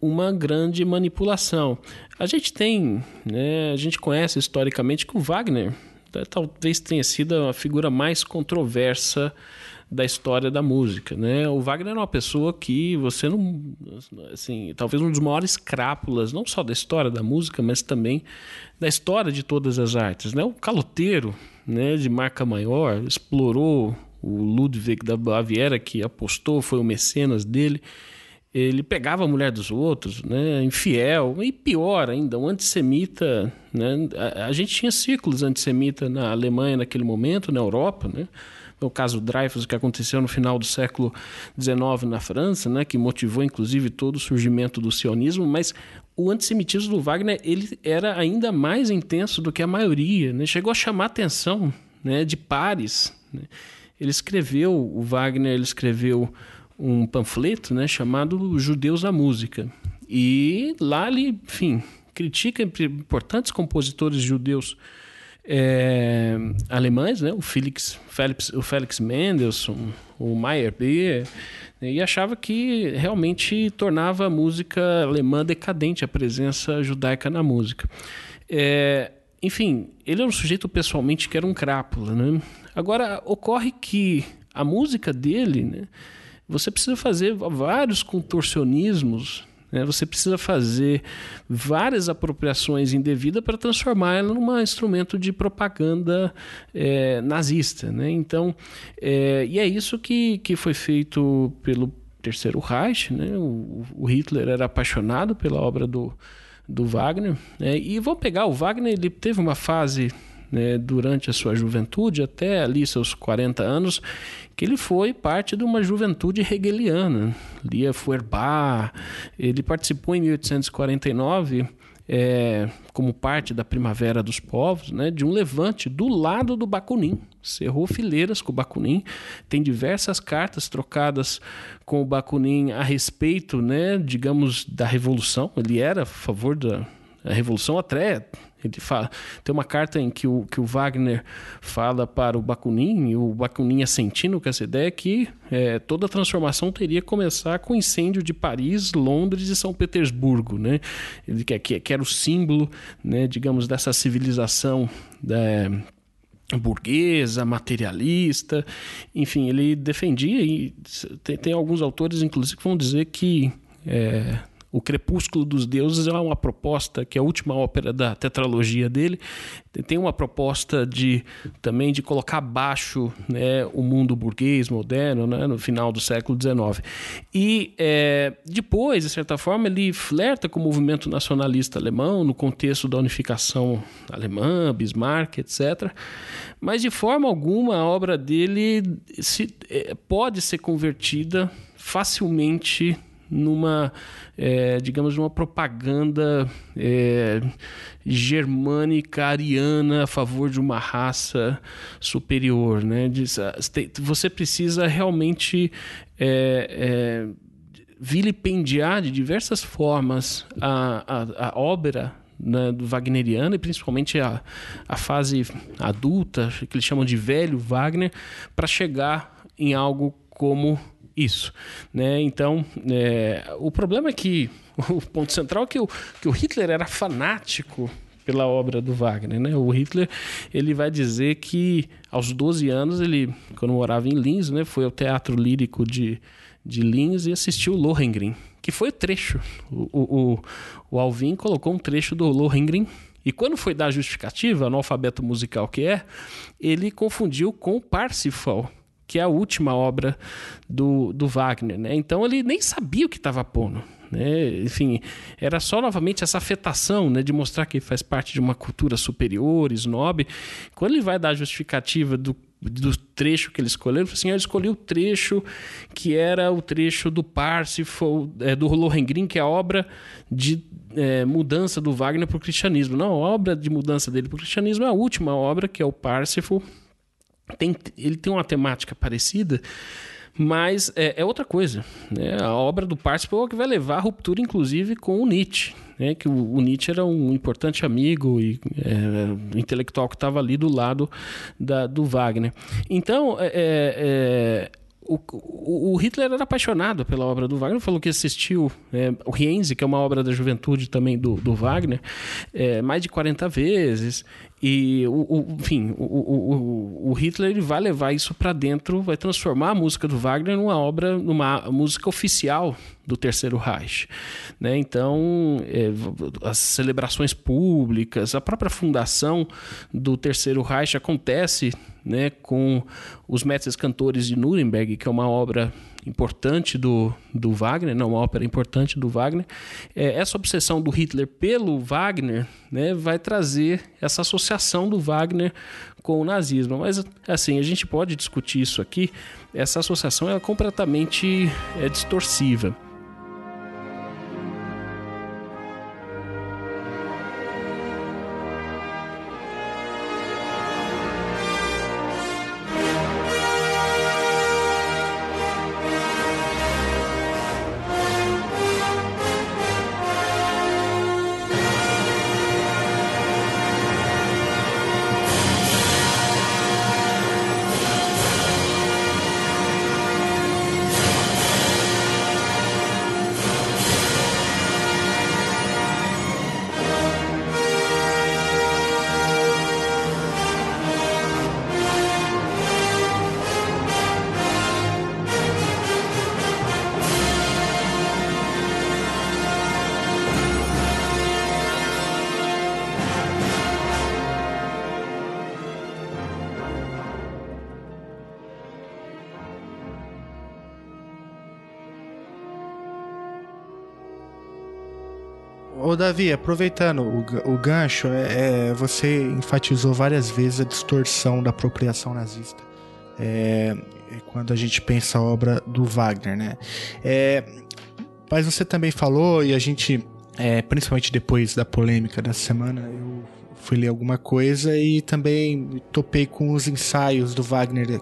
uma grande manipulação. A gente tem, né, a gente conhece historicamente que o Wagner né, talvez tenha sido a figura mais controversa da história da música, né? O Wagner é uma pessoa que você não, assim, talvez um dos maiores crápulas, não só da história da música, mas também da história de todas as artes, né? O caloteiro, né, de marca maior, explorou o Ludwig da Baviera, que apostou, foi o mecenas dele, ele pegava a mulher dos outros, né, infiel, e pior ainda, um antissemita. Né, a, a gente tinha círculos antissemitas na Alemanha naquele momento, na Europa, né, o caso Dreyfus, que aconteceu no final do século XIX na França, né, que motivou inclusive todo o surgimento do sionismo, mas o antissemitismo do Wagner ele era ainda mais intenso do que a maioria, né, chegou a chamar atenção né, de pares. Né, ele escreveu, o Wagner ele escreveu um panfleto né, chamado Judeus da Música. E lá ele, enfim, critica importantes compositores judeus é, alemães, né? o, Felix, Felix, o Felix Mendelssohn, o Meyerbeer, e achava que realmente tornava a música alemã decadente, a presença judaica na música. É, enfim, ele era um sujeito pessoalmente que era um crápula. Né? Agora, ocorre que a música dele, né, você precisa fazer vários contorcionismos né? Você precisa fazer várias apropriações indevidas para transformar ela num instrumento de propaganda é, nazista. Né? Então, é, e é isso que, que foi feito pelo Terceiro Reich. Né? O, o Hitler era apaixonado pela obra do, do Wagner. Né? E vamos pegar o Wagner, ele teve uma fase né, durante a sua juventude, até ali seus 40 anos, que ele foi parte de uma juventude hegeliana. Lia Feuerbach, ele participou em 1849 é, como parte da Primavera dos Povos, né, de um levante do lado do Bakunin. Cerrou fileiras com o Bakunin. Tem diversas cartas trocadas com o Bakunin a respeito, né, digamos, da Revolução. Ele era a favor da Revolução até ele fala, tem uma carta em que o, que o Wagner fala para o Bakunin, e o Bakunin assentindo com essa ideia que é, toda a transformação teria que começar com o incêndio de Paris, Londres e São Petersburgo. Né? Ele quer, que, que era o símbolo, né, digamos, dessa civilização é, burguesa, materialista, enfim, ele defendia, e tem, tem alguns autores, inclusive, que vão dizer que é, o Crepúsculo dos Deuses é uma proposta que é a última ópera da tetralogia dele. Tem uma proposta de também de colocar abaixo né, o mundo burguês moderno né, no final do século XIX. E é, depois, de certa forma, ele flerta com o movimento nacionalista alemão no contexto da unificação alemã, Bismarck, etc. Mas de forma alguma a obra dele se, é, pode ser convertida facilmente numa, é, digamos, numa propaganda é, germânica, ariana, a favor de uma raça superior. Né? Você precisa realmente é, é, vilipendiar de diversas formas a, a, a obra né, do Wagneriano e principalmente a, a fase adulta, que eles chamam de velho Wagner, para chegar em algo como isso. Né? Então, é, o problema é que <laughs> o ponto central é que o, que o Hitler era fanático pela obra do Wagner, né? O Hitler, ele vai dizer que aos 12 anos, ele, quando morava em Linz, né, foi ao Teatro Lírico de, de Linz e assistiu Lohengrin, que foi o trecho. O, o, o Alvin colocou um trecho do Lohengrin e quando foi dar a justificativa, no alfabeto musical que é, ele confundiu com Parsifal, que é a última obra do, do Wagner. Né? Então ele nem sabia o que estava pondo. Né? Enfim, era só novamente essa afetação né, de mostrar que faz parte de uma cultura superior, snob. Quando ele vai dar a justificativa do, do trecho que ele escolheu, ele falou assim: ah, eu escolhi o trecho que era o trecho do Parsifal, é, do Lohengrin, que é a obra de é, mudança do Wagner para o cristianismo. Não, a obra de mudança dele para o cristianismo é a última obra, que é o Parsifal tem, ele tem uma temática parecida, mas é, é outra coisa. Né? A obra do Parsifal é que vai levar à ruptura, inclusive, com o Nietzsche. Né? Que o, o Nietzsche era um importante amigo e é, intelectual que estava ali do lado da, do Wagner. Então, é, é, é o, o, Hitler era apaixonado pela obra do Wagner, falou que assistiu é, o Rienzi, que é uma obra da juventude também do, do Wagner, é, mais de 40 vezes. E, o, o enfim, o, o, o, Hitler ele vai levar isso para dentro, vai transformar a música do Wagner numa obra, numa música oficial do Terceiro Reich. Né? Então, é, as celebrações públicas, a própria fundação do Terceiro Reich acontece né, com os Mestres Cantores de Nuremberg, que é uma obra importante do, do Wagner, não, uma ópera importante do Wagner. É, essa obsessão do Hitler pelo Wagner né, vai trazer essa associação do Wagner com o nazismo. Mas, assim, a gente pode discutir isso aqui. Essa associação é completamente é, distorsiva. Ô, Davi, aproveitando o, o gancho, é, é, você enfatizou várias vezes a distorção da apropriação nazista. É, é quando a gente pensa a obra do Wagner, né? É, mas você também falou, e a gente, é, principalmente depois da polêmica da semana, eu fui ler alguma coisa e também topei com os ensaios do Wagner,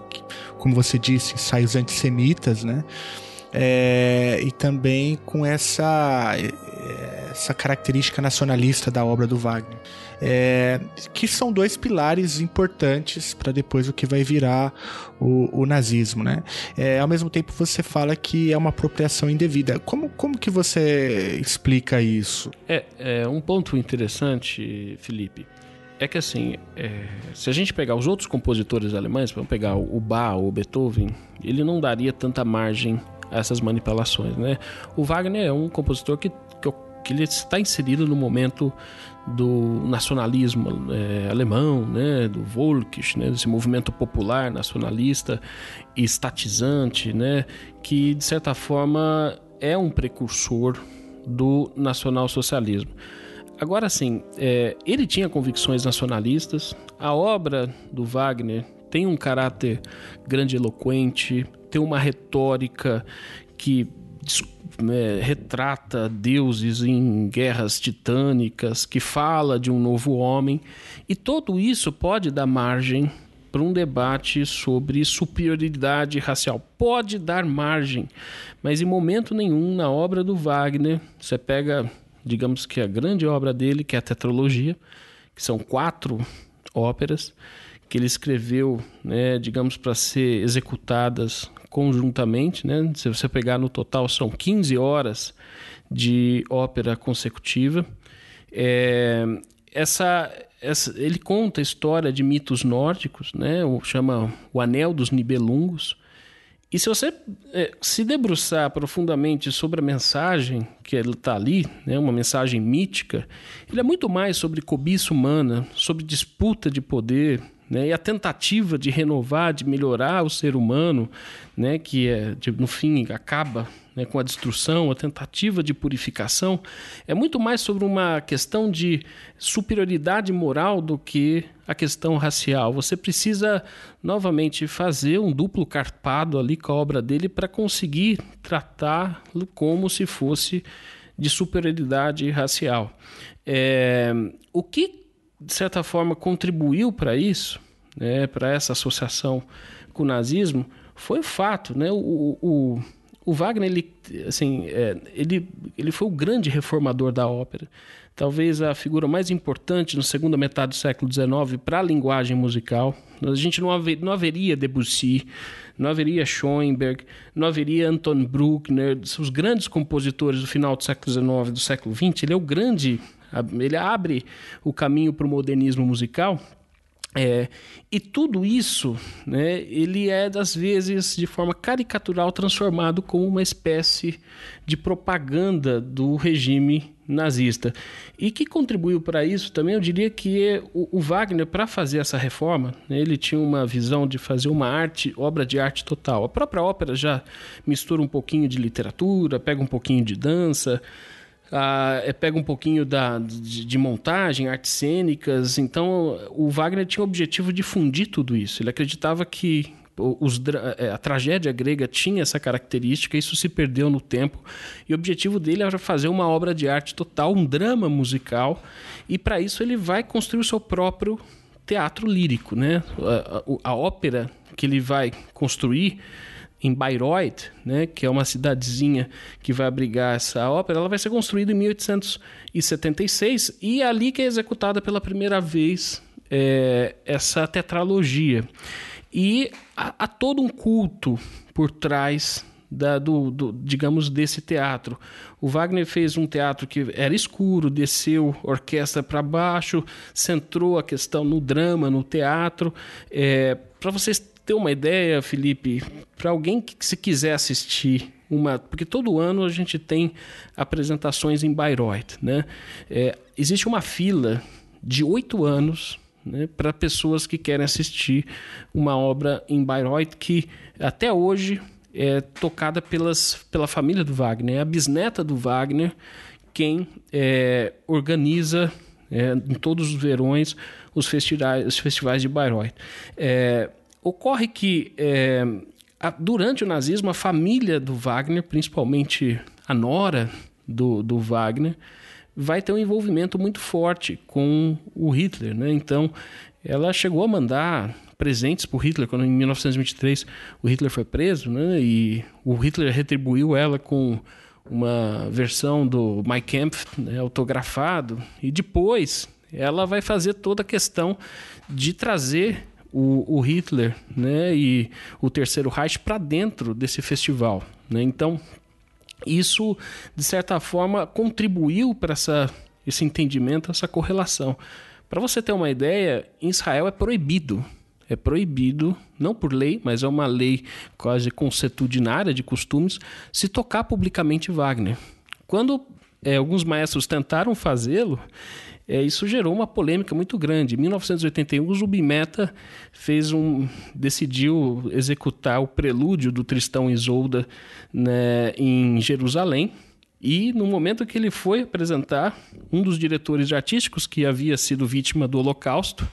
como você disse, ensaios antissemitas, né? É, e também com essa, essa característica nacionalista da obra do Wagner. É, que são dois pilares importantes para depois o que vai virar o, o nazismo, né? É, ao mesmo tempo você fala que é uma apropriação indevida. Como, como que você explica isso? É, é um ponto interessante, Felipe. É que assim, é, se a gente pegar os outros compositores alemães, vamos pegar o Bach o Beethoven, ele não daria tanta margem essas manipulações, né? O Wagner é um compositor que, que, que ele está inserido no momento do nacionalismo é, alemão, né, do Volkisch, né, desse movimento popular nacionalista e estatizante, né, que de certa forma é um precursor do nacionalsocialismo. Agora sim, é, ele tinha convicções nacionalistas. A obra do Wagner tem um caráter grandiloquente, tem uma retórica que é, retrata deuses em guerras titânicas, que fala de um novo homem, e tudo isso pode dar margem para um debate sobre superioridade racial. Pode dar margem, mas em momento nenhum na obra do Wagner, você pega, digamos que a grande obra dele, que é a Tetralogia, que são quatro óperas que ele escreveu, né, digamos, para ser executadas conjuntamente, né? Se você pegar no total, são 15 horas de ópera consecutiva. É, essa, essa, ele conta a história de mitos nórdicos, né? O, chama O Anel dos Nibelungos. E se você é, se debruçar profundamente sobre a mensagem que está ali, né, uma mensagem mítica, ele é muito mais sobre cobiça humana, sobre disputa de poder, né? E a tentativa de renovar, de melhorar o ser humano, né? que é, de, no fim acaba né? com a destruição, a tentativa de purificação, é muito mais sobre uma questão de superioridade moral do que a questão racial. Você precisa novamente fazer um duplo carpado ali com a obra dele para conseguir tratá-lo como se fosse de superioridade racial. É, o que de certa forma, contribuiu para isso, né, para essa associação com o nazismo, foi o fato. Né, o, o, o Wagner ele, assim, é, ele, ele foi o grande reformador da ópera. Talvez a figura mais importante na segunda metade do século XIX para a linguagem musical. A gente não, haver, não haveria Debussy, não haveria Schoenberg, não haveria Anton Bruckner, os grandes compositores do final do século XIX do século XX. Ele é o grande ele abre o caminho para o modernismo musical. É, e tudo isso, né, ele é das vezes de forma caricatural transformado como uma espécie de propaganda do regime nazista. E que contribuiu para isso também, eu diria que o, o Wagner, para fazer essa reforma, né, ele tinha uma visão de fazer uma arte, obra de arte total. A própria ópera já mistura um pouquinho de literatura, pega um pouquinho de dança, ah, é, pega um pouquinho da, de, de, montagem, artes cênicas. Então, o Wagner tinha o objetivo de fundir tudo isso. Ele acreditava que os, é, a tragédia grega tinha essa característica, isso se perdeu no tempo. E o objetivo dele era fazer uma obra de arte total, um drama musical. E para isso ele vai construir o seu próprio teatro lírico. Né? a, a, a ópera que ele vai construir em Bayreuth, né, que é uma cidadezinha que vai abrigar essa ópera, ela vai ser construída em 1876 e é ali que é executada pela primeira vez é, essa tetralogia. E há, há, todo um culto por trás da, do, do, digamos, desse teatro. O Wagner fez um teatro que era escuro, desceu orquestra para baixo, centrou a questão no drama, no teatro. É, para vocês ter uma ideia, Felipe, para alguém que se quiser assistir uma, porque todo ano a gente tem apresentações em Bayreuth, né? É, existe uma fila de oito anos né, para pessoas que querem assistir uma obra em Bayreuth que até hoje é tocada pelas, pela família do Wagner, é a bisneta do Wagner quem é, organiza é, em todos os verões os festivais, os festivais de Bayreuth. É, ocorre que é, a, durante o nazismo a família do Wagner, principalmente a nora do, do Wagner, vai ter um envolvimento muito forte com o Hitler. Né? Então, ela chegou a mandar presentes para o Hitler, quando em 1923 o Hitler foi preso, né? e o Hitler retribuiu ela com uma versão do My Camp né, autografado, e depois ela vai fazer toda a questão de trazer o, o Hitler né, e o Terceiro Reich para dentro desse festival. Né? Então, isso, de certa forma, contribuiu para esse entendimento, essa correlação. Para você ter uma ideia, em Israel é proibido é proibido, não por lei, mas é uma lei quase consuetudinária de costumes, se tocar publicamente Wagner. Quando é, alguns maestros tentaram fazê-lo, é, isso gerou uma polêmica muito grande. Em 1981, o Zubimeta fez um, decidiu executar o prelúdio do Tristão Isolda né, em Jerusalém. E no momento que ele foi apresentar, um dos diretores artísticos que havia sido vítima do Holocausto,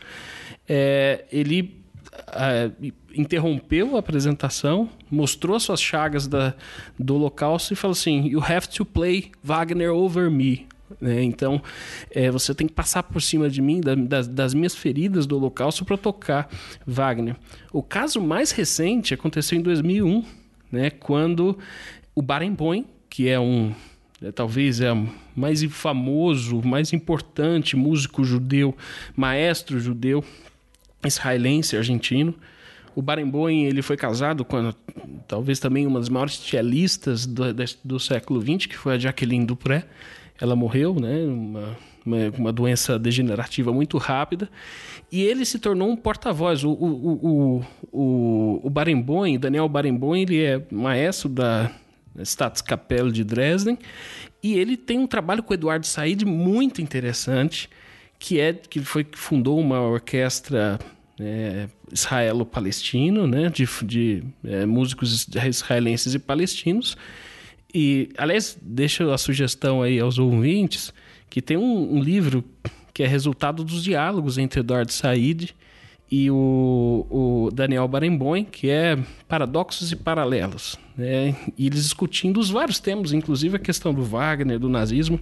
é, ele uh, interrompeu a apresentação, mostrou suas chagas da, do holocausto e falou assim: You have to play Wagner over me. Né? Então, é, você tem que passar por cima de mim, da, das, das, minhas feridas do Holocausto, para tocar Wagner. O caso mais recente aconteceu em 2001, né? quando o Barenboim, que é um é, talvez é mais famoso, mais importante músico judeu, maestro judeu israelense, argentino. O Barenboim ele foi casado com a, talvez também uma das maiores cellistas do, do século XX, que foi a Jacqueline Dupré. Ela morreu, né? Uma, uma, uma, doença degenerativa muito rápida, e ele se tornou um porta-voz. O, o, o, o, o Barenboim, Daniel Barenboim, ele é maestro da Staatskapelle de Dresden, e ele tem um trabalho com o Eduardo Said muito interessante, que é que foi que fundou uma orquestra é, israelo-palestino, né, de, de é, músicos israelenses e palestinos. E, aliás, deixa a sugestão aí aos ouvintes que tem um, um livro que é resultado dos diálogos entre Eduardo Said e o, o Daniel Barenboim, que é Paradoxos e Paralelos. Né? E eles discutindo os vários temas, inclusive a questão do Wagner, do nazismo,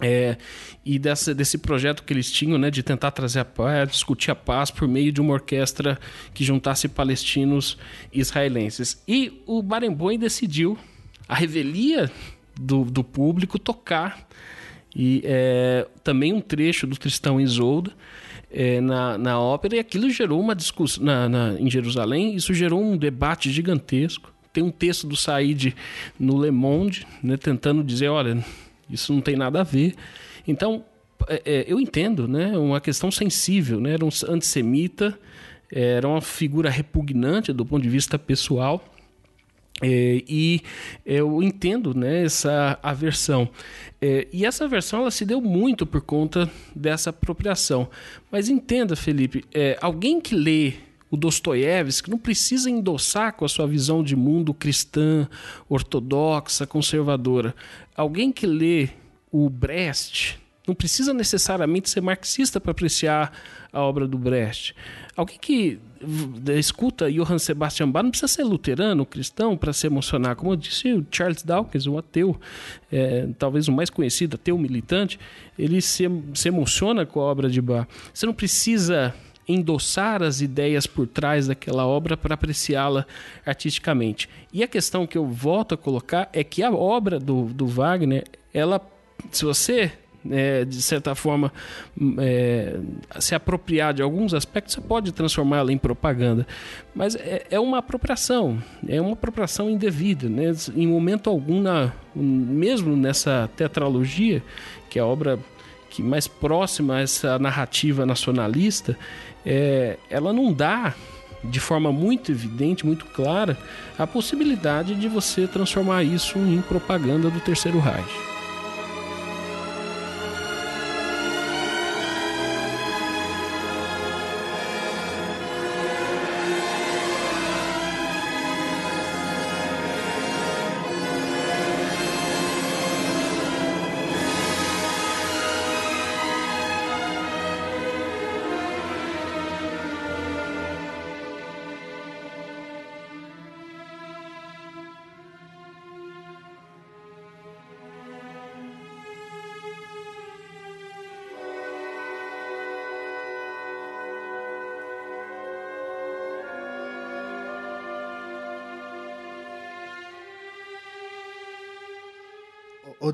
é, e dessa, desse projeto que eles tinham, né, de tentar trazer a paz, discutir a paz por meio de uma orquestra que juntasse palestinos e israelenses. E o Barenboim decidiu, a revelia do, do público, tocar e é, também um trecho do Tristão Isolda é, na, na ópera, e aquilo gerou uma discussão na, na, em Jerusalém, isso gerou um debate gigantesco. Tem um texto do Said no Le Monde, né, tentando dizer, olha isso não tem nada a ver. Então, é, é, eu entendo, né? Uma questão sensível, né? Era um antissemita, era uma figura repugnante do ponto de vista pessoal. É, e eu entendo né, essa aversão. É, e essa aversão ela se deu muito por conta dessa apropriação. Mas entenda, Felipe, é, alguém que lê o Dostoiévski não precisa endossar com a sua visão de mundo cristã, ortodoxa, conservadora. Alguém que lê o Brecht não precisa necessariamente ser marxista para apreciar a obra do Brecht. Alguém que escuta Johann Sebastian Bach não precisa ser luterano, cristão, para se emocionar. Como eu disse, o Charles Dawkins, um ateu, é, talvez o mais conhecido, ateu militante, ele se, se emociona com a obra de Bach. Você não precisa endossar as ideias por trás daquela obra para apreciá-la artisticamente. E a questão que eu volto a colocar é que a obra do, do Wagner, ela, se você é, de certa forma, é, se apropriar de alguns aspectos, você pode transformá-la em propaganda. Mas é, é, uma apropriação, é uma apropriação indevida. Né? Em momento algum, na, mesmo nessa tetralogia, que é a obra que mais próxima a essa narrativa nacionalista, é, ela não dá de forma muito evidente, muito clara, a possibilidade de você transformar isso em propaganda do Terceiro Reich.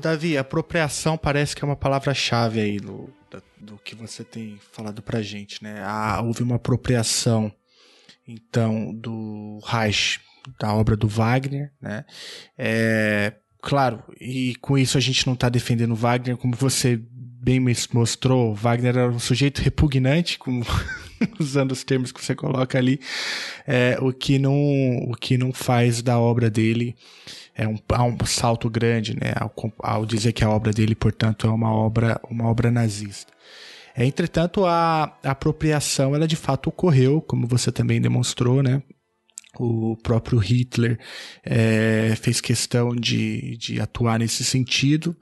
Davi, apropriação parece que é uma palavra-chave aí do, do que você tem falado pra gente, né? Ah, houve uma apropriação, então, do Reich, da obra do Wagner, né? É, claro, e com isso a gente não está defendendo Wagner, como você bem me mostrou, Wagner era um sujeito repugnante, com <laughs> usando os termos que você coloca ali, é, o que não o que não faz da obra dele é um, há um salto grande, né, ao, ao dizer que a obra dele, portanto, é uma obra uma obra nazista. Entretanto, a apropriação ela de fato ocorreu, como você também demonstrou, né? O próprio Hitler é, fez questão de, de atuar nesse sentido.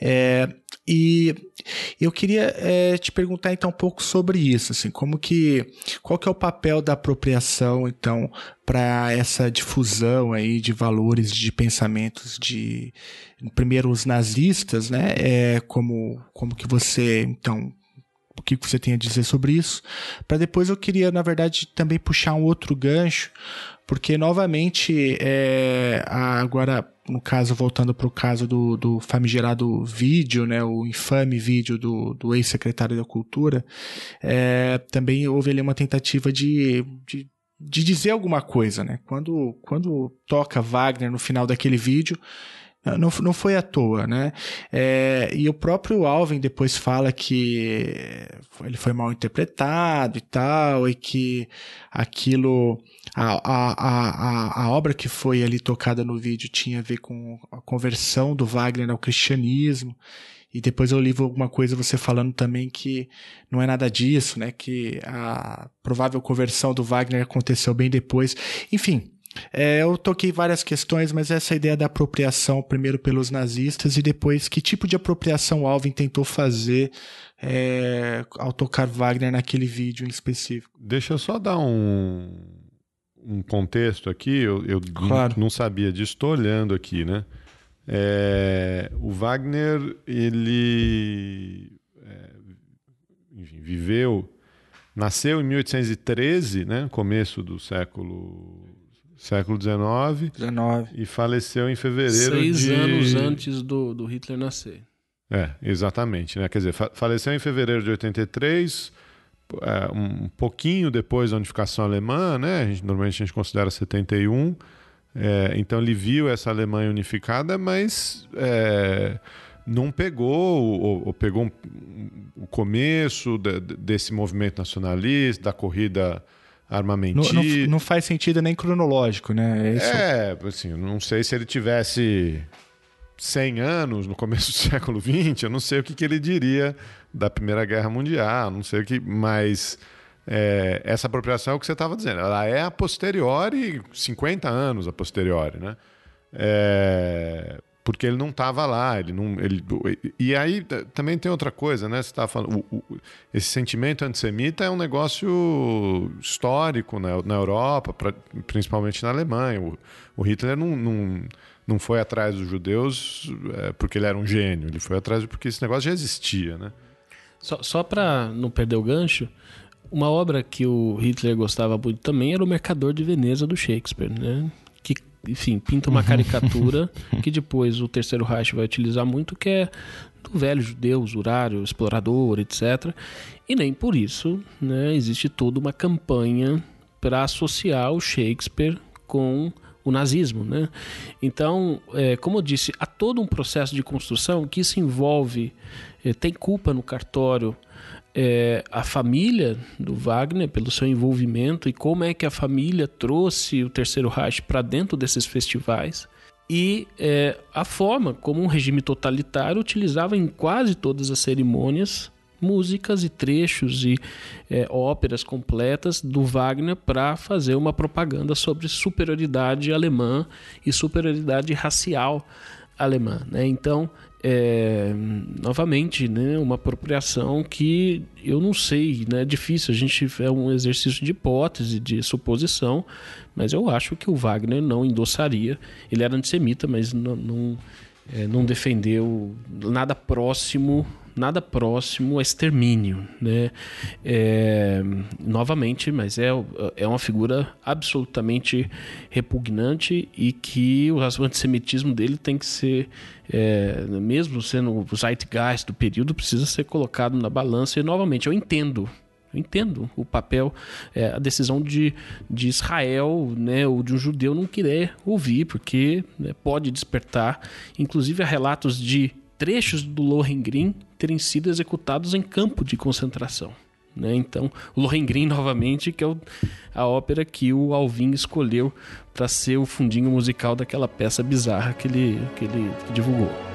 É, e eu queria é, te perguntar então um pouco sobre isso, assim, como que qual que é o papel da apropriação então para essa difusão aí de valores, de pensamentos de primeiro os nazistas, né? É, como como que você então o que você tem a dizer sobre isso. Para depois eu queria, na verdade, também puxar um outro gancho porque, novamente, é, agora, no caso, voltando para o caso do, do famigerado vídeo, né, o infame vídeo do, do ex-secretário da Cultura, é, também houve ali uma tentativa de, de de dizer alguma coisa, né? Quando, quando toca Wagner no final daquele vídeo, não, não foi à toa, né? É, e o próprio Alvin depois fala que ele foi mal interpretado e tal, e que aquilo, a, a, a, a obra que foi ali tocada no vídeo tinha a ver com a conversão do Wagner ao cristianismo. E depois eu li alguma coisa você falando também que não é nada disso, né? Que a provável conversão do Wagner aconteceu bem depois. Enfim, é, eu toquei várias questões, mas essa ideia da apropriação, primeiro pelos nazistas e depois que tipo de apropriação Alvin tentou fazer é, ao tocar Wagner naquele vídeo em específico. Deixa eu só dar um, um contexto aqui, eu, eu claro. não, não, sabia disso, estou olhando aqui, né? É, o Wagner, ele é, enfim, viveu, nasceu em 1813, né? Começo do século século XIX. 19. E faleceu em fevereiro Seis de... anos antes do, do Hitler nascer. É, exatamente. Né? Quer dizer, fa faleceu em fevereiro de 83, é, um pouquinho depois da unificação alemã, né? A gente, normalmente a gente considera 71. É, então ele viu essa Alemanha unificada, mas é, não pegou, ou, ou pegou um, o começo de, desse movimento nacionalista, da corrida armamentista. Não, não, não, faz sentido nem cronológico, né? É, é, assim, não sei se ele tivesse 100 anos no começo do <laughs> século XX, eu não sei o que, que ele diria da Primeira Guerra Mundial, não sei o que, mas é, essa apropriação é o que você estava dizendo, ela é a posteriori, 50 anos a posteriori, né? É, porque ele não estava lá, ele não, ele, e aí também tem outra coisa, né? Você tá falando, o, o, esse sentimento antissemita é um negócio histórico na, na Europa, pra, principalmente na Alemanha. O, o Hitler não, não, não, foi atrás dos judeus é, porque ele era um gênio, ele foi atrás porque esse negócio já existia, né? Só, só para não perder o gancho, uma obra que o Hitler gostava muito também era o Mercador de Veneza do Shakespeare, né? Enfim, pinta uma caricatura <laughs> que depois o terceiro Reich vai utilizar muito, que é do velho judeu, usurário, explorador, etc. E nem por isso né, existe toda uma campanha para associar o Shakespeare com o nazismo, né? Então, é, como eu disse, há todo um processo de construção que isso envolve, é, tem culpa no cartório é, a família do Wagner, pelo seu envolvimento e como é que a família trouxe o Terceiro Reich para dentro desses festivais e é, a forma como um regime totalitário utilizava em quase todas as cerimônias músicas e trechos e é, óperas completas do Wagner para fazer uma propaganda sobre superioridade alemã e superioridade racial alemã. Né? Então, é, novamente, né, uma apropriação que eu não sei, né, é difícil, a gente é um exercício de hipótese, de suposição, mas eu acho que o Wagner não endossaria. Ele era antissemita, mas não, não, é, não defendeu nada próximo nada próximo a extermínio, né? É, novamente, mas é, é uma figura absolutamente repugnante e que o antissemitismo dele tem que ser, é, mesmo sendo o zeitgeist do período, precisa ser colocado na balança. E novamente, eu entendo eu entendo o papel, é, a decisão de, de Israel, né, ou de um judeu não querer ouvir, porque né, pode despertar. Inclusive, há relatos de trechos do Lohengrin terem sido executados em campo de concentração. Né? Então, Lohengrin, <laughs> novamente, que é o, a ópera que o Alvin escolheu para ser o fundinho musical daquela peça bizarra que ele, que ele divulgou.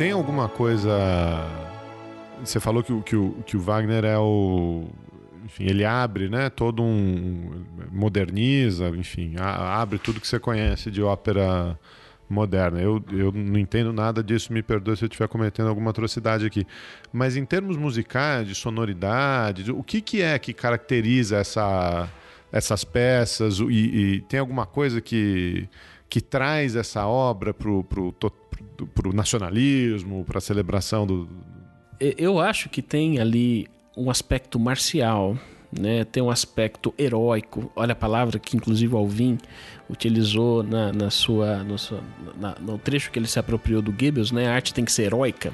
Tem alguma coisa. Você falou que, que, o, que o Wagner é o. Enfim, ele abre, né? Todo um. moderniza, enfim, abre tudo que você conhece de ópera moderna. Eu, eu não entendo nada disso, me perdoe se eu estiver cometendo alguma atrocidade aqui. Mas em termos musicais, de sonoridade, o que, que é que caracteriza essa, essas peças? E, e tem alguma coisa que que traz essa obra para o nacionalismo, para a celebração do. Eu acho que tem ali um aspecto marcial, né? tem um aspecto heróico. Olha a palavra que, inclusive, o Alvin utilizou na, na sua, no, na, no trecho que ele se apropriou do Goebbels, né? a arte tem que ser heróica.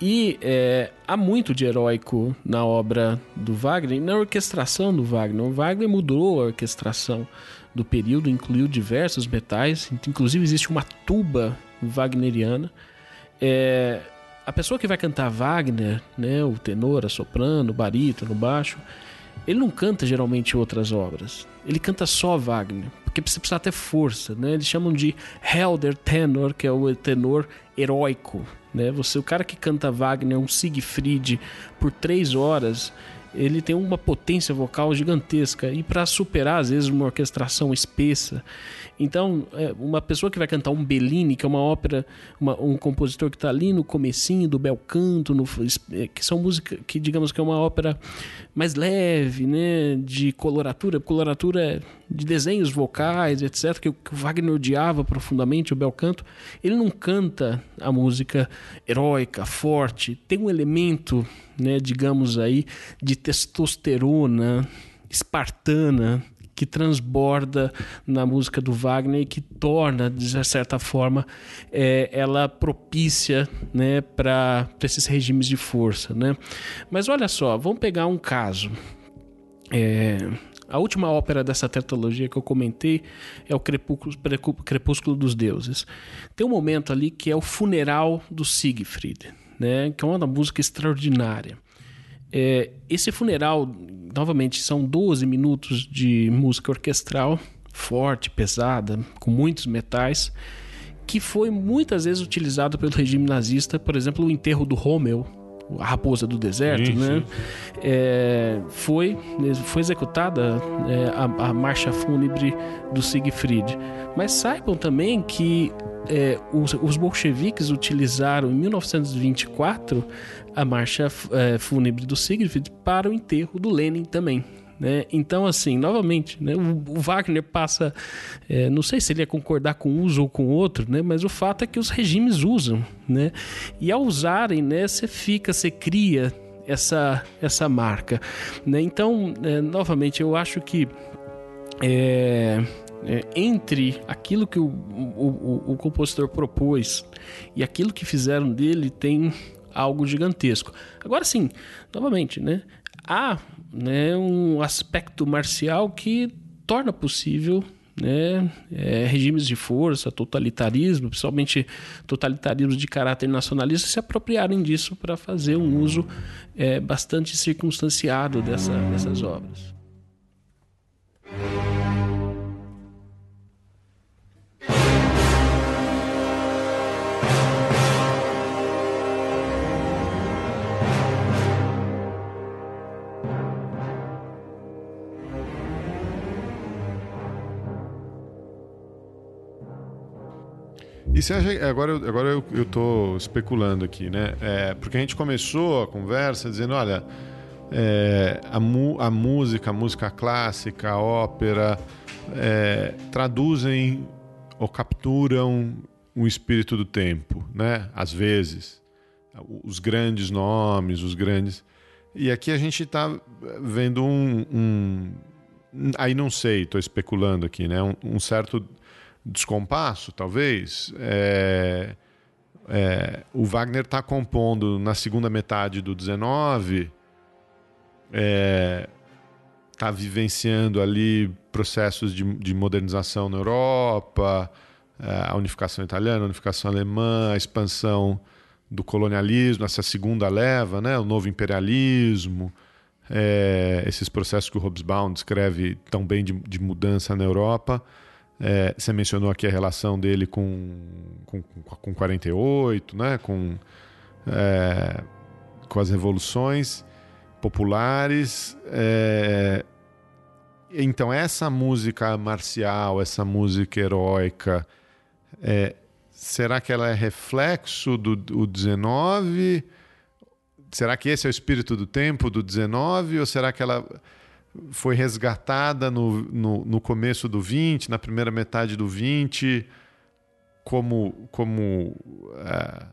E é, há muito de heróico na obra do Wagner, na orquestração do Wagner. O Wagner mudou a orquestração do período, incluiu diversos metais, inclusive existe uma tuba wagneriana. É, a pessoa que vai cantar Wagner, né, o tenor, a soprano, o barítono, o baixo, ele não canta geralmente outras obras. Ele canta só Wagner, porque você precisa ter força, né? Eles chamam de Helder Tenor, que é o tenor heróico, né? Você, o cara que canta Wagner, um Siegfried por três horas, ele tem uma potência vocal gigantesca e para superar às vezes uma orquestração espessa. Então, é, uma pessoa que vai cantar um Bellini, que é uma ópera, uma, um compositor que está ali no comecinho do bel canto, no, é, que são músicas que digamos que é uma ópera mais leve, né, de coloratura, coloratura de desenhos vocais, etc, que, que o Wagner odiava profundamente o bel canto. Ele não canta a música heróica, forte, tem um elemento né, digamos aí, de testosterona espartana que transborda na música do Wagner e que torna, de certa forma, é, ela propícia né, para esses regimes de força. Né? Mas olha só, vamos pegar um caso. É, a última ópera dessa tetralogia que eu comentei é o Crepúsculo, Crepúsculo dos Deuses. Tem um momento ali que é o funeral do Siegfried né, que é uma música extraordinária. É, esse funeral, novamente, são 12 minutos de música orquestral, forte, pesada, com muitos metais, que foi muitas vezes utilizado pelo regime nazista, por exemplo, o enterro do Rommel, a raposa do deserto, né? É, foi, foi executada é, a, a, marcha fúnebre do Siegfried. Mas saibam também que é, os, os bolcheviques utilizaram em 1924 a marcha é, fúnebre do Siegfried para o enterro do Lenin também. Né? Então, assim, novamente, né? o, o Wagner passa. É, não sei se ele ia concordar com um uso ou com outro, né? mas o fato é que os regimes usam. Né? E ao usarem, né, você fica, você cria essa, essa marca. Né? Então, é, novamente, eu acho que. É, é, entre aquilo que o, o, o, o compositor propôs e aquilo que fizeram dele tem algo gigantesco. Agora sim, novamente, né? Há né, um aspecto marcial que torna possível né, é, regimes de força, totalitarismo, principalmente totalitarismo de caráter nacionalista, se apropriarem disso para fazer um uso é, bastante circunstanciado dessa, dessas obras. E você acha, agora, agora eu, eu tô especulando aqui, né? É, porque a gente começou a conversa dizendo, olha, é, a, mu, a música, a música clássica, a ópera, é, traduzem ou capturam o espírito do tempo, né? Às vezes, os grandes nomes, os grandes. E aqui a gente está vendo um, um, aí não sei, estou especulando aqui, né? Um, um certo descompasso, talvez. É, é, o Wagner está compondo na segunda metade do 19, está é, vivenciando ali processos de, de modernização na Europa, é, a unificação italiana, a unificação alemã, a expansão do colonialismo, essa segunda leva, né, o novo imperialismo, é, esses processos que o Hobsbawm descreve tão bem de, de mudança na Europa. É, você mencionou aqui a relação dele com, com, com 48, né? com, é, com as revoluções populares. É, então, essa música marcial, essa música heróica, é, será que ela é reflexo do, do 19? Será que esse é o espírito do tempo do 19? Ou será que ela foi resgatada no, no, no, começo do 20, na primeira metade do 20, como, como é,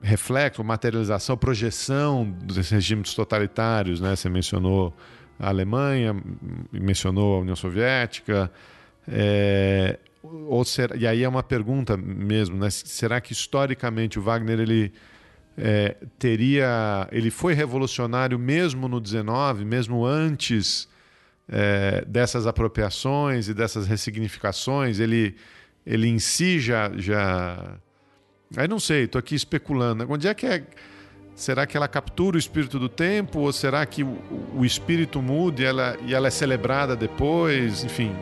reflexo, materialização, projeção dos regimes totalitários. Né? Você mencionou a Alemanha, mencionou a União Soviética. É, ou e aí é uma pergunta mesmo, né? será que historicamente o Wagner ele é, teria. Ele foi revolucionário mesmo no 19, mesmo antes é, dessas apropriações e dessas ressignificações. Ele, ele em si já. já... Aí não sei, estou aqui especulando. Onde é que é. Será que ela captura o espírito do tempo? Ou será que o, o espírito muda e ela, e ela é celebrada depois? Enfim,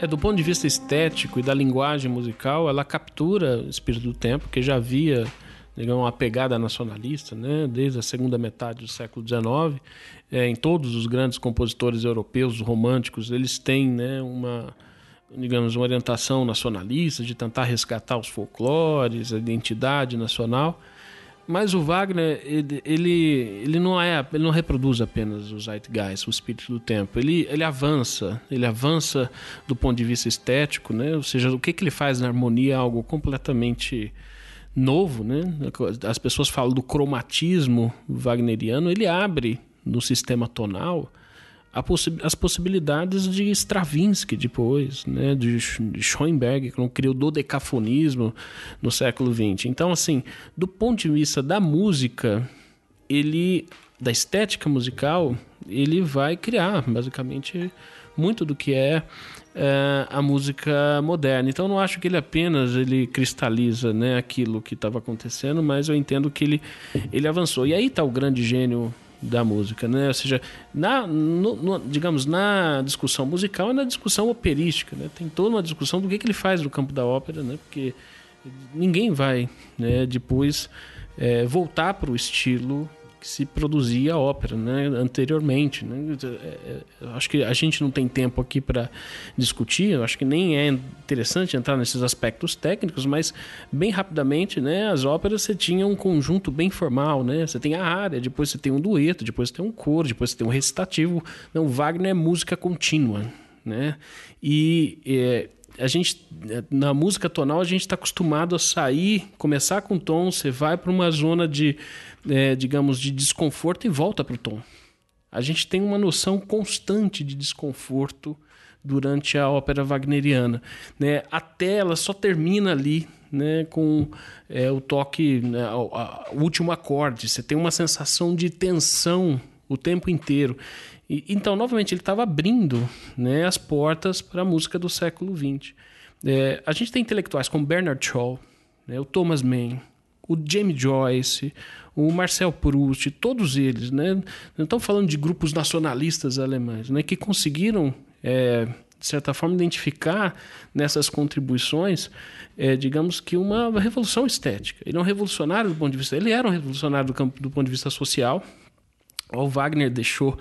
É, do ponto de vista estético e da linguagem musical, ela captura o espírito do tempo, que já havia digamos, uma pegada nacionalista, né? desde a segunda metade do século XIX. É, em todos os grandes compositores europeus românticos, eles têm né, uma, digamos, uma orientação nacionalista, de tentar resgatar os folclores, a identidade nacional. Mas o Wagner, ele, ele, ele, não é, ele não reproduz apenas o zeitgeist, o espírito do tempo. Ele, ele avança, ele avança do ponto de vista estético, né? Ou seja, o que, que ele faz na harmonia é algo completamente novo, né? As pessoas falam do cromatismo wagneriano, ele abre no sistema tonal possi as possibilidades de Stravinsky depois, né, de, de Schoenberg, que criou o dodecafonismo no século XX. Então, assim, do ponto de vista da música, ele, da estética musical, ele vai criar, basicamente, muito do que é, é a música moderna. Então, não acho que ele apenas ele cristaliza né, aquilo que estava acontecendo, mas eu entendo que ele, ele avançou. E aí está o grande gênio da música, né? Ou seja, na, no, no, digamos, na discussão musical e na discussão operística, né? Tem toda uma discussão do que, que ele faz no campo da ópera, né? Porque ninguém vai, né, depois é, voltar para o estilo que se produzia ópera né, anteriormente. Né? É, é, acho que a gente não tem tempo aqui para discutir, acho que nem é interessante entrar nesses aspectos técnicos, mas bem rapidamente, né, as óperas você tinha um conjunto bem formal, né? Você tem a área, depois você tem um dueto, depois você tem um coro, depois você tem um recitativo. Não, Wagner é música contínua, né? E é, a gente na música tonal a gente está acostumado a sair, começar com tom, você vai para uma zona de, é, digamos, de desconforto e volta para o tom. A gente tem uma noção constante de desconforto durante a ópera wagneriana, né? Até ela só termina ali, né, com é, o toque, né, o, último acorde. Você tem uma sensação de tensão o tempo inteiro. E, então, novamente, ele estava abrindo né, as portas para a música do século XX. É, a gente tem intelectuais como Bernard Shaw, né, o Thomas Mann, o James Joyce, o Marcel Proust, todos eles, né? Não estamos falando de grupos nacionalistas alemães, né? Que conseguiram, é, de certa forma, identificar nessas contribuições, é, digamos que uma revolução estética. Ele é um revolucionário do ponto de vista, ele era um revolucionário do, campo, do ponto de vista social. O Wagner deixou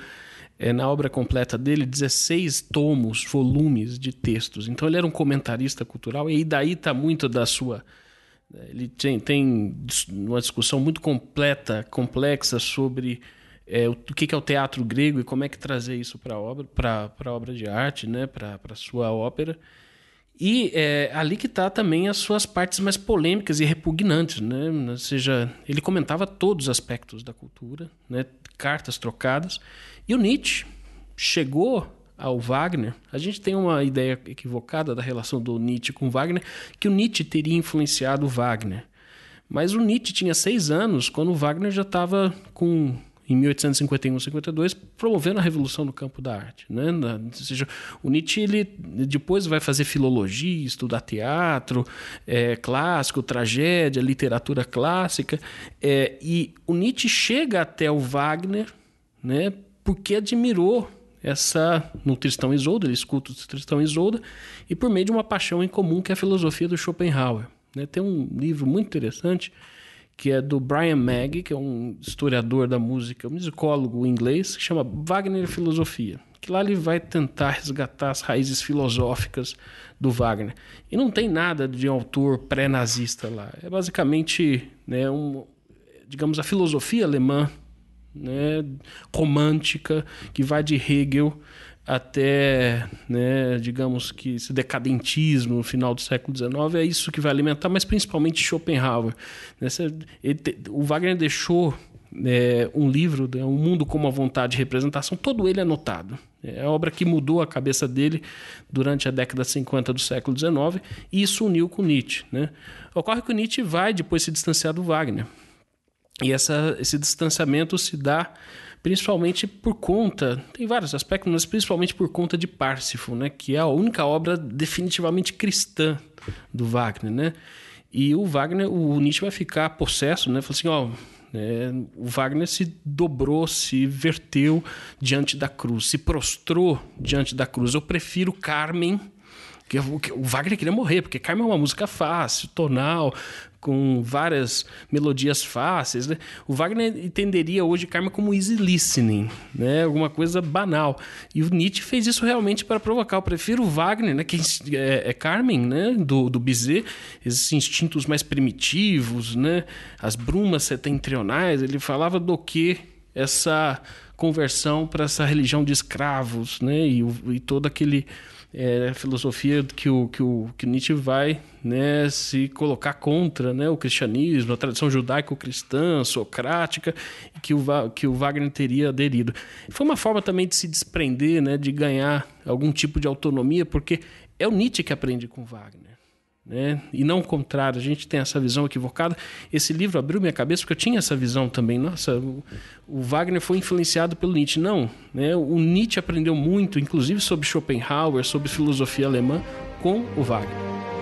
é, na obra completa dele 16 tomos, volumes de textos. Então ele era um comentarista cultural e daí está muito da sua. Né, ele tem, tem uma discussão muito completa, complexa sobre é, o que é o teatro grego e como é que trazer isso para a obra, para a obra de arte, né, para a sua ópera. E é ali que está também as suas partes mais polêmicas e repugnantes, né? Ou seja, ele comentava todos os aspectos da cultura, né? cartas trocadas, e o Nietzsche chegou ao Wagner, a gente tem uma ideia equivocada da relação do Nietzsche com Wagner, que o Nietzsche teria influenciado o Wagner. Mas o Nietzsche tinha seis anos quando o Wagner já estava com em 1851, 52, promovendo a revolução no campo da arte, né? Ou seja, o Nietzsche ele depois vai fazer filologia, estudar teatro, é, clássico, tragédia, literatura clássica, é, e o Nietzsche chega até o Wagner, né? porque admirou essa no Tristão Isolda, ele escuta o Tristão Isolda, e por meio de uma paixão em comum que é a filosofia do Schopenhauer. Né? Tem um livro muito interessante que é do Brian Maggie, que é um historiador da música, um musicólogo inglês, que chama Wagner Filosofia. Que lá ele vai tentar resgatar as raízes filosóficas do Wagner. E não tem nada de um autor pré-nazista lá. É basicamente, né, um, digamos, a filosofia alemã né, romântica que vai de Hegel até, né, digamos que esse decadentismo no final do século XIX é isso que vai alimentar, mas principalmente Schopenhauer. Ele, o Wagner deixou é, um livro, né, Um Mundo como a Vontade de Representação, todo ele anotado. É a obra que mudou a cabeça dele durante a década 50 do século XIX e isso uniu com Nietzsche. Né? Ocorre que o Nietzsche vai depois se distanciar do Wagner. E essa, esse distanciamento se dá principalmente por conta, tem vários aspectos, mas principalmente por conta de Parsifal, né, que é a única obra definitivamente cristã do Wagner, né? E o Wagner, o Nietzsche vai ficar possesso, né? Falou assim, ó, é, o Wagner se dobrou, se verteu diante da cruz, se prostrou diante da cruz. Eu prefiro Carmen que o Wagner queria morrer, porque Carmen é uma música fácil, tonal, com várias melodias fáceis. Né? O Wagner entenderia hoje Carmen como easy listening, né? alguma coisa banal. E o Nietzsche fez isso realmente para provocar. Eu prefiro o Wagner, né? que é, é Carmen, né? do, do Bizet, esses instintos mais primitivos, né? as brumas setentrionais. Ele falava do que essa conversão para essa religião de escravos né? e, e todo aquele é, a filosofia que o, que o que Nietzsche vai né, se colocar contra né, o cristianismo, a tradição judaico-cristã, socrática, que o, que o Wagner teria aderido. Foi uma forma também de se desprender, né, de ganhar algum tipo de autonomia, porque é o Nietzsche que aprende com Wagner né? E não o contrário, a gente tem essa visão equivocada. Esse livro abriu minha cabeça porque eu tinha essa visão também. Nossa, o, o Wagner foi influenciado pelo Nietzsche. Não, né? O Nietzsche aprendeu muito, inclusive sobre Schopenhauer, sobre filosofia alemã, com o Wagner.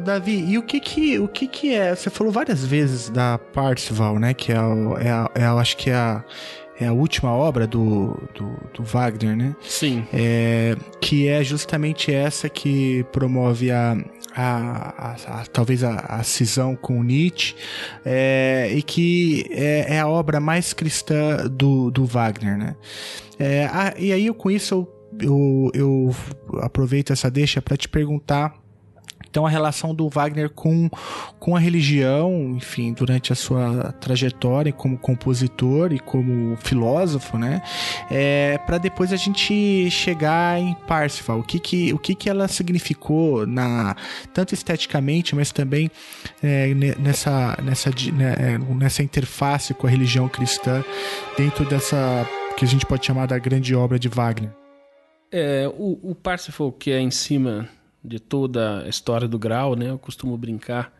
Ô, Davi, e o que que, o que que é? Você falou várias vezes da Parzival, né? Que é, o, é, a, é a, acho que é a, é a última obra do, do, do Wagner, né? Sim. É, que é justamente essa que promove a, a, a, a, talvez a, a, cisão com Nietzsche, é, e que é, é, a obra mais cristã do, do Wagner, né? É, e aí, com isso, eu, eu, eu aproveito essa deixa para te perguntar então a relação do Wagner com, com a religião, enfim, durante a sua trajetória como compositor e como filósofo, né? É, para depois a gente chegar em Parsifal, o que que, o que que ela significou na tanto esteticamente, mas também é, nessa nessa né, é, nessa interface com a religião cristã dentro dessa que a gente pode chamar da grande obra de Wagner. É, o, o Parsifal que é em cima de toda a história do grau, né? Eu costumo brincar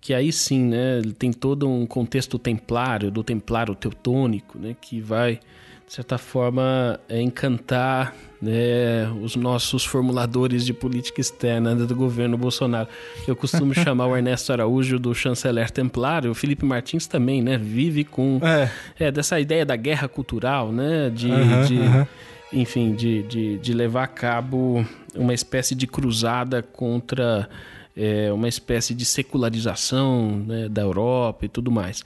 que aí sim, né, ele tem todo um contexto templário, do templário teutônico, né, que vai de certa forma é, encantar né, os nossos formuladores de política externa do governo Bolsonaro. Eu costumo <laughs> chamar o Ernesto Araújo do chanceler templário, o Felipe Martins também, né, vive com é. É, dessa ideia da guerra cultural, né, de, uhum, de uhum enfim, de, de, de levar a cabo uma espécie de cruzada contra é, uma espécie de secularização né, da Europa e tudo mais.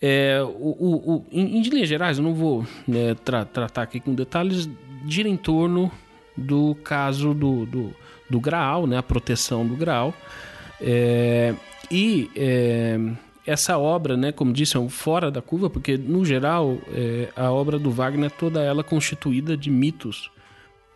É, o, o, o, em, em linhas gerais, eu não vou né, tra tratar aqui com detalhes, gira em torno do caso do, do, do Graal, né, a proteção do Graal. É, e é, essa obra, né, como disse, é um fora da curva, porque no geral é, a obra do Wagner toda ela constituída de mitos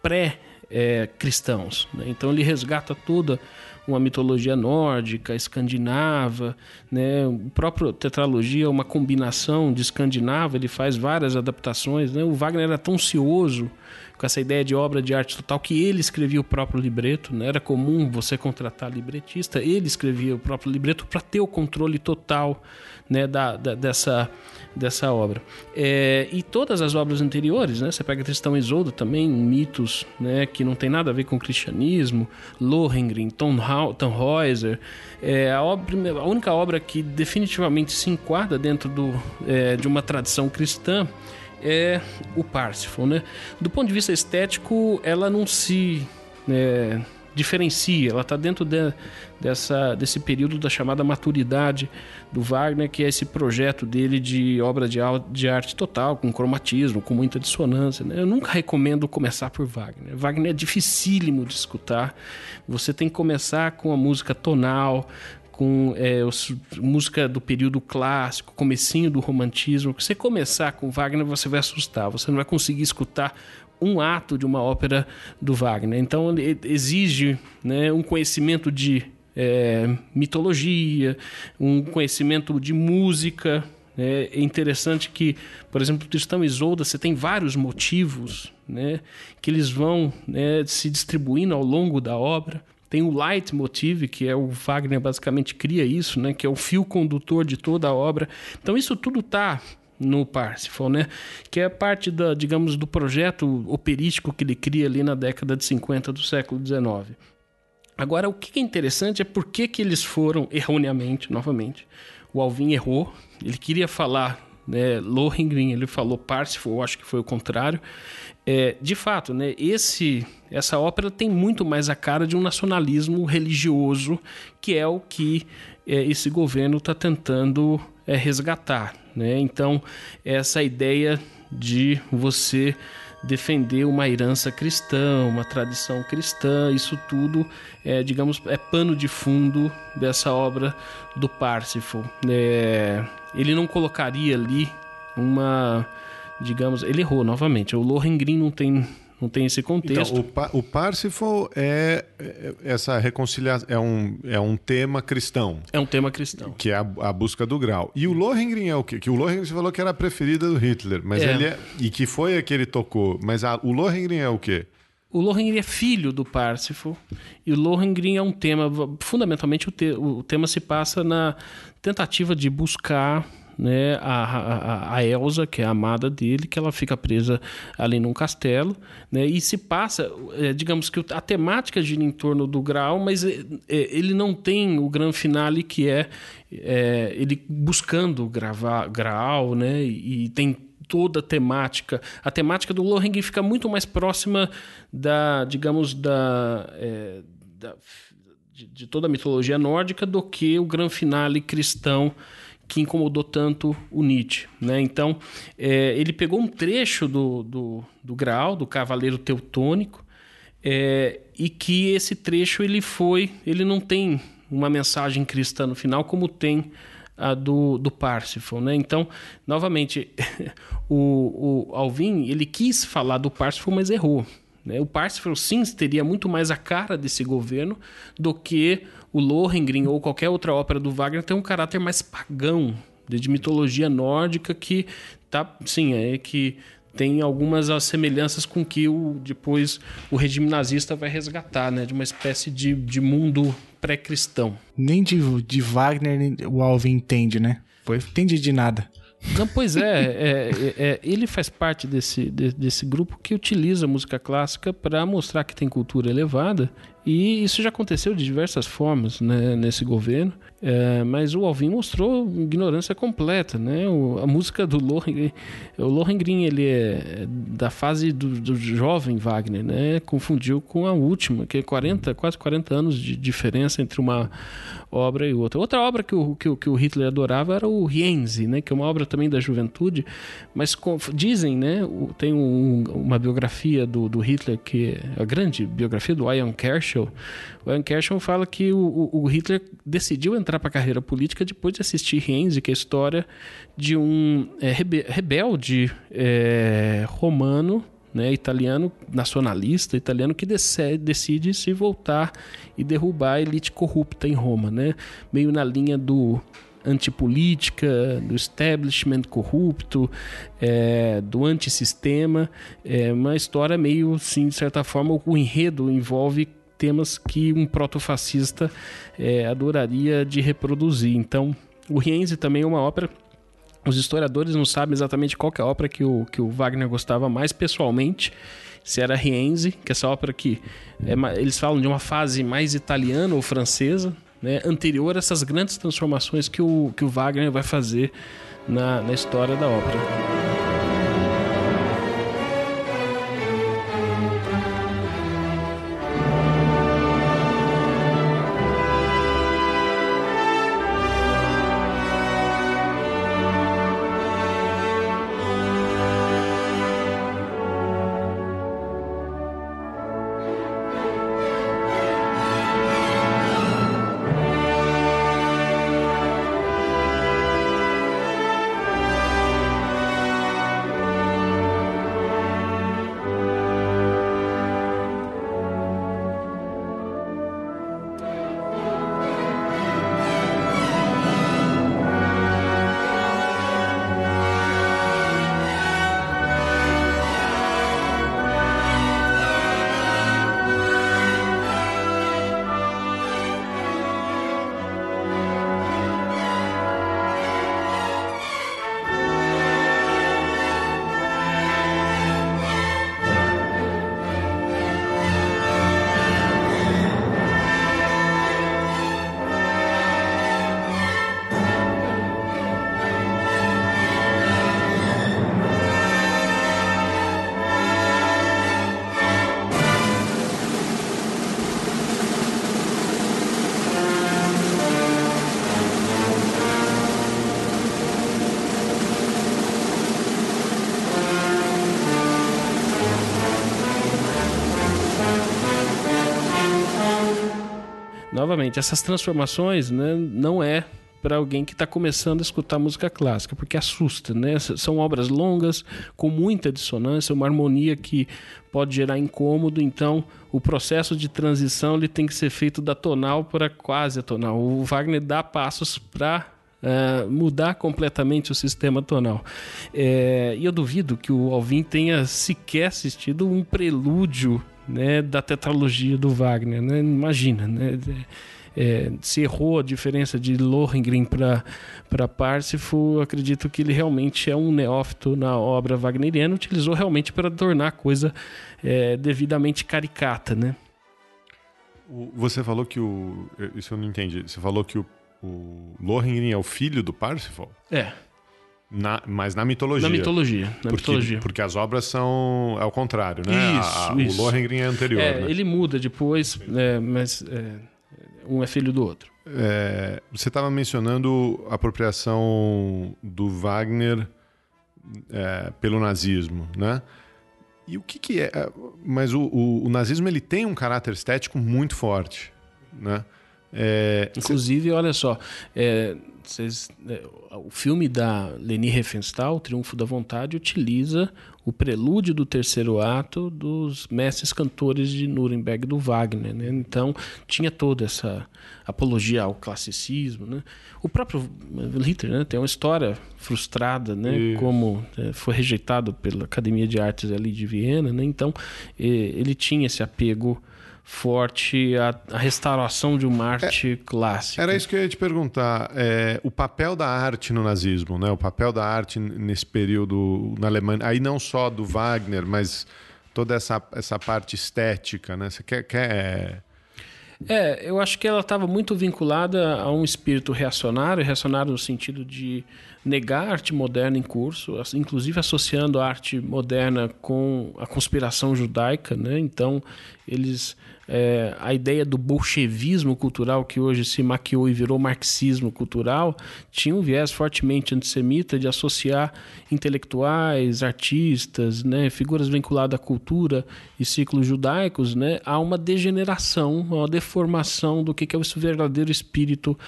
pré-cristãos. É, né? Então ele resgata toda uma mitologia nórdica, escandinava, né? O próprio tetralogia é uma combinação de escandinavo, ele faz várias adaptações, né? O Wagner era tão cioso com essa ideia de obra de arte total que ele escrevia o próprio libreto, né? Era comum você contratar libretista, ele escrevia o próprio libreto para ter o controle total, né, da, da dessa dessa obra. É, e todas as obras anteriores, né? Você pega Tristão e Isolda também, mitos, né? Que não tem nada a ver com o cristianismo, Lohengrin, Tannhäuser, é a, obra, a única obra que definitivamente se enquadra dentro do, é, de uma tradição cristã é o Parsifal, né? Do ponto de vista estético, ela não se é, diferencia, ela está dentro de, dessa, desse período da chamada maturidade do Wagner, que é esse projeto dele de obra de, de arte total, com cromatismo, com muita dissonância. Né? Eu nunca recomendo começar por Wagner. Wagner é dificílimo de escutar. Você tem que começar com a música tonal, com é, os, música do período clássico, comecinho do romantismo. Se você começar com Wagner, você vai assustar. Você não vai conseguir escutar um ato de uma ópera do Wagner. Então exige né, um conhecimento de é, mitologia, um conhecimento de música. É, é interessante que, por exemplo, o Tristão e Isolda, você tem vários motivos né, que eles vão né, se distribuindo ao longo da obra. Tem o leitmotiv, que é o Wagner basicamente cria isso, né, que é o fio condutor de toda a obra. Então isso tudo está no Parsifal, né? Que é parte da, digamos, do projeto operístico que ele cria ali na década de 50 do século XIX. Agora, o que é interessante é por que, que eles foram erroneamente, novamente. O Alvin errou, ele queria falar né, Lohengrin, ele falou Parsifal, acho que foi o contrário. É, de fato, né, esse, essa ópera tem muito mais a cara de um nacionalismo religioso, que é o que é, esse governo está tentando é, resgatar. Né? Então, essa ideia de você defender uma herança cristã, uma tradição cristã, isso tudo é, digamos, é pano de fundo dessa obra do Parsifal. É, ele não colocaria ali uma, digamos, ele errou novamente. O Lohengrin não tem não tem esse contexto. Então, o, pa o Parsifal é, é essa reconciliação, é um, é um tema cristão. É um tema cristão. Que é a, a busca do grau. E o Lohengrin é o quê? Que o Lohengrin você falou que era a preferida do Hitler, mas é. ele é, e que foi a que ele tocou. Mas a, o Lohengrin é o quê? O Lohengrin é filho do Parsifal e o Lohengrin é um tema, fundamentalmente o, te, o tema se passa na tentativa de buscar né, a, a, a, Elsa, que é a amada dele, que ela fica presa ali num castelo, né, e se passa, é, digamos que a temática gira em torno do Graal, mas é, é, ele não tem o grande finale que é, é ele buscando gravar Graal, né, e, e tem toda a temática. A temática do Lohengrin fica muito mais próxima da, digamos, da, é, da de, de, toda a mitologia nórdica do que o grande finale cristão que incomodou tanto o Nietzsche. Né? Então, é, ele pegou um trecho do, do, do Graal, do Cavaleiro Teutônico, é, e que esse trecho ele foi, ele não tem uma mensagem cristã no final como tem a do, do Parsifal, né? Então, novamente, <laughs> o, o Alvin ele quis falar do Parsifal, mas errou. Né? O Parsifal sim teria muito mais a cara desse governo do que o Lohengrin ou qualquer outra ópera do Wagner tem um caráter mais pagão, de mitologia nórdica que tá, sim, é que tem algumas semelhanças com que o depois o regime nazista vai resgatar, né, de uma espécie de, de mundo pré-cristão. Nem de, de Wagner o Alvin entende, né? Foi entende de nada. Não, pois é, é, é, é, ele faz parte desse, de, desse grupo que utiliza a música clássica para mostrar que tem cultura elevada e isso já aconteceu de diversas formas né, nesse governo. É, mas o Alvin mostrou ignorância completa, né? O, a música do Lohengrin, o Lohengrin ele é da fase do, do, jovem Wagner, né? Confundiu com a última, que é 40, quase 40 anos de diferença entre uma obra e outra. Outra obra que o, que, que o Hitler adorava era o Rienzi, né? Que é uma obra também da juventude, mas com, dizem, né? Tem um, uma biografia do, do Hitler que é a grande biografia do Ian Kershaw. O Ian Kershaw fala que o, o Hitler decidiu entrar para a carreira política depois de assistir Renzi, que é a história de um é, rebe rebelde é, romano, né, italiano, nacionalista italiano, que decide, decide se voltar e derrubar a elite corrupta em Roma, né? meio na linha do antipolítica, do establishment corrupto, é, do antissistema. É uma história meio, sim, de certa forma, o enredo envolve temas que um protofascista é, adoraria de reproduzir. Então, o Rienzi também é uma ópera. Os historiadores não sabem exatamente qual é a ópera que o, que o Wagner gostava mais pessoalmente. Se era Rienzi, que é essa ópera que é, eles falam de uma fase mais italiana ou francesa, né, anterior a essas grandes transformações que o, que o Wagner vai fazer na, na história da ópera. Essas transformações né, não é para alguém que está começando a escutar música clássica, porque assusta, né? São obras longas, com muita dissonância, uma harmonia que pode gerar incômodo, então o processo de transição ele tem que ser feito da tonal para quase tonal. O Wagner dá passos para Uh, é, mudar completamente o sistema tonal. É, e eu duvido que o Alvin tenha sequer assistido um prelúdio né, da tetralogia do Wagner. Né? Imagina, né? É, se errou a diferença de Lohengrin para Parsifal, acredito que ele realmente é um neófito na obra wagneriana, utilizou realmente para tornar a coisa é, devidamente caricata, né? Você falou que o. Isso eu não entendi. Você falou que o, o Lohengrin é o filho do Parsifal? É. Na, mas na mitologia. Na mitologia. Na porque, mitologia. porque as obras são ao contrário, né? Isso, a, a, isso. O Lohengrin é anterior. É, né? ele muda depois, é, mas é, um é filho do outro. É, você estava mencionando a apropriação do Wagner é, pelo nazismo, né? E o que, que é? Mas o, o, o, nazismo ele tem um caráter estético muito forte, né? É, Inclusive, olha só, é, cês, é, o filme da Leni Riefenstahl, O Triunfo da Vontade, utiliza o prelúdio do terceiro ato dos mestres cantores de Nuremberg do Wagner. Né? Então, tinha toda essa apologia ao classicismo. Né? O próprio Hitler né, tem uma história frustrada, né? como é, foi rejeitado pela Academia de Artes ali de Viena. Né? Então, ele tinha esse apego forte a, a, restauração de uma arte é, clássica. Era isso que eu ia te perguntar. É, o papel da arte no nazismo, né? o papel da arte nesse período na Alemanha, aí não só do Wagner, mas toda essa, essa parte estética. Né? Você quer. quer... É, eu acho que ela estava muito vinculada a um espírito reacionário, reacionário no sentido de negar a arte moderna em curso, inclusive associando a arte moderna com a conspiração judaica, né? Então, eles é, a ideia do bolchevismo cultural, que hoje se maquiou e virou marxismo cultural, tinha um viés fortemente antissemita de associar intelectuais, artistas, né, figuras vinculadas à cultura e ciclos judaicos né, a uma degeneração, a uma deformação do que é o verdadeiro espírito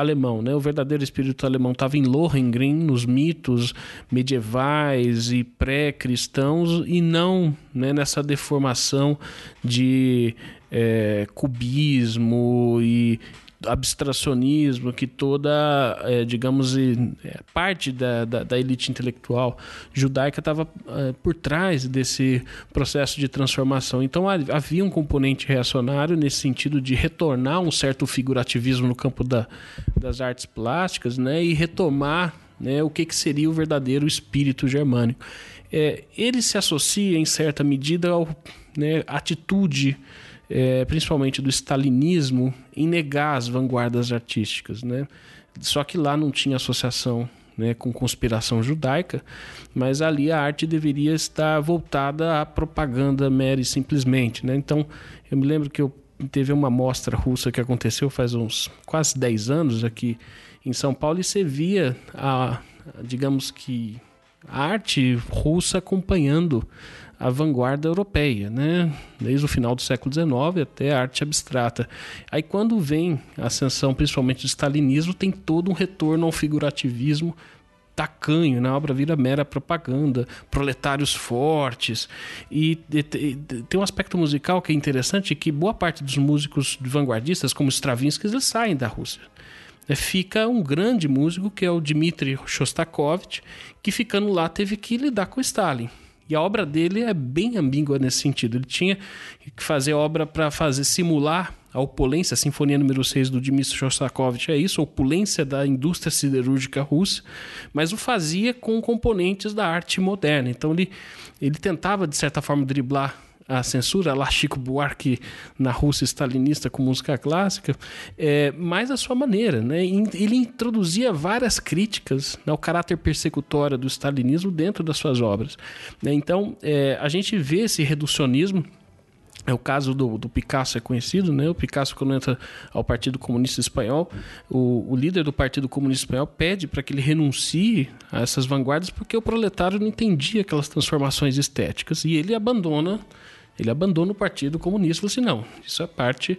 alemão. Né? O verdadeiro espírito alemão estava em Lohengrin, nos mitos medievais e pré-cristãos, e não né, nessa deformação de é, cubismo e abstracionismo que toda, é, digamos, é, parte da, da, da, elite intelectual judaica estava é, por trás desse processo de transformação. Então havia um componente reacionário nesse sentido de retornar um certo figurativismo no campo da, das artes plásticas né, e retomar né, o que, que seria o verdadeiro espírito germânico. É, ele se associa, em certa medida, à né, atitude é, principalmente do stalinismo, em negar as vanguardas artísticas. Né? Só que lá não tinha associação né, com conspiração judaica, mas ali a arte deveria estar voltada à propaganda mera e simplesmente. Né? Então, eu me lembro que eu teve uma mostra russa que aconteceu faz uns quase 10 anos aqui em São Paulo e você via a, digamos que a arte russa acompanhando a vanguarda europeia, né? desde o final do século XIX até a arte abstrata. Aí quando vem a ascensão, principalmente do stalinismo, tem todo um retorno ao figurativismo tacanho, na né? obra vira mera propaganda, proletários fortes. E, tem um aspecto musical que é interessante, que boa parte dos músicos vanguardistas, como Stravinsky, eles saem da Rússia. É, fica um grande músico, que é o Dmitri Shostakovich, que ficando lá teve que lidar com Stalin. E a obra dele é bem ambígua nesse sentido. Ele tinha que fazer obra para fazer simular a opulência, a Sinfonia número 6 do Dmitry Shostakovich é isso, a opulência da indústria siderúrgica russa, mas o fazia com componentes da arte moderna. Então ele, ele tentava, de certa forma, driblar a censura, lá Chico Buarque na Rússia stalinista com música clássica, é, mas a sua maneira. Né? Ele introduzia várias críticas ao caráter persecutório do stalinismo dentro das suas obras. Né? Então, é, a gente vê esse reducionismo é o caso do, do, Picasso é conhecido, né? O Picasso, quando entra ao Partido Comunista Espanhol, o, o líder do Partido Comunista Espanhol pede para que ele renuncie a essas vanguardas porque o proletário não entendia aquelas transformações estéticas e ele abandona ele abandona o Partido Comunista falou assim: não, isso é parte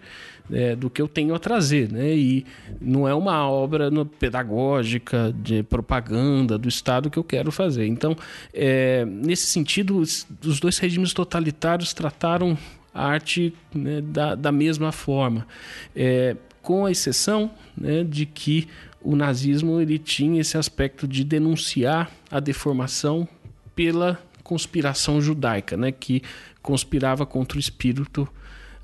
é, do que eu tenho a trazer, né? E não é uma obra no, pedagógica, de propaganda do Estado que eu quero fazer. Então, é, nesse sentido, os, os dois regimes totalitários trataram a arte né, da, da mesma forma, é, com a exceção né, de que o nazismo ele tinha esse aspecto de denunciar a deformação pela conspiração judaica, né, que conspirava contra o espírito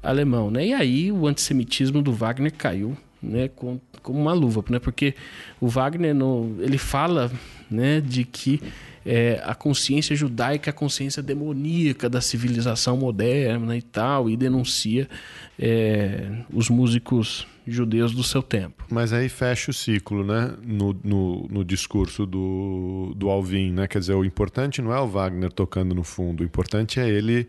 alemão. Né? E aí o antissemitismo do Wagner caiu né, com, como uma luva, né? Porque o Wagner no, ele fala, né, de que é, a consciência judaica, a consciência demoníaca da civilização moderna e tal, e denuncia é, os músicos judeus do seu tempo. Mas aí fecha o ciclo, né? No, no, no, discurso do, do Alvin, né? Quer dizer, o importante não é o Wagner tocando no fundo, o importante é ele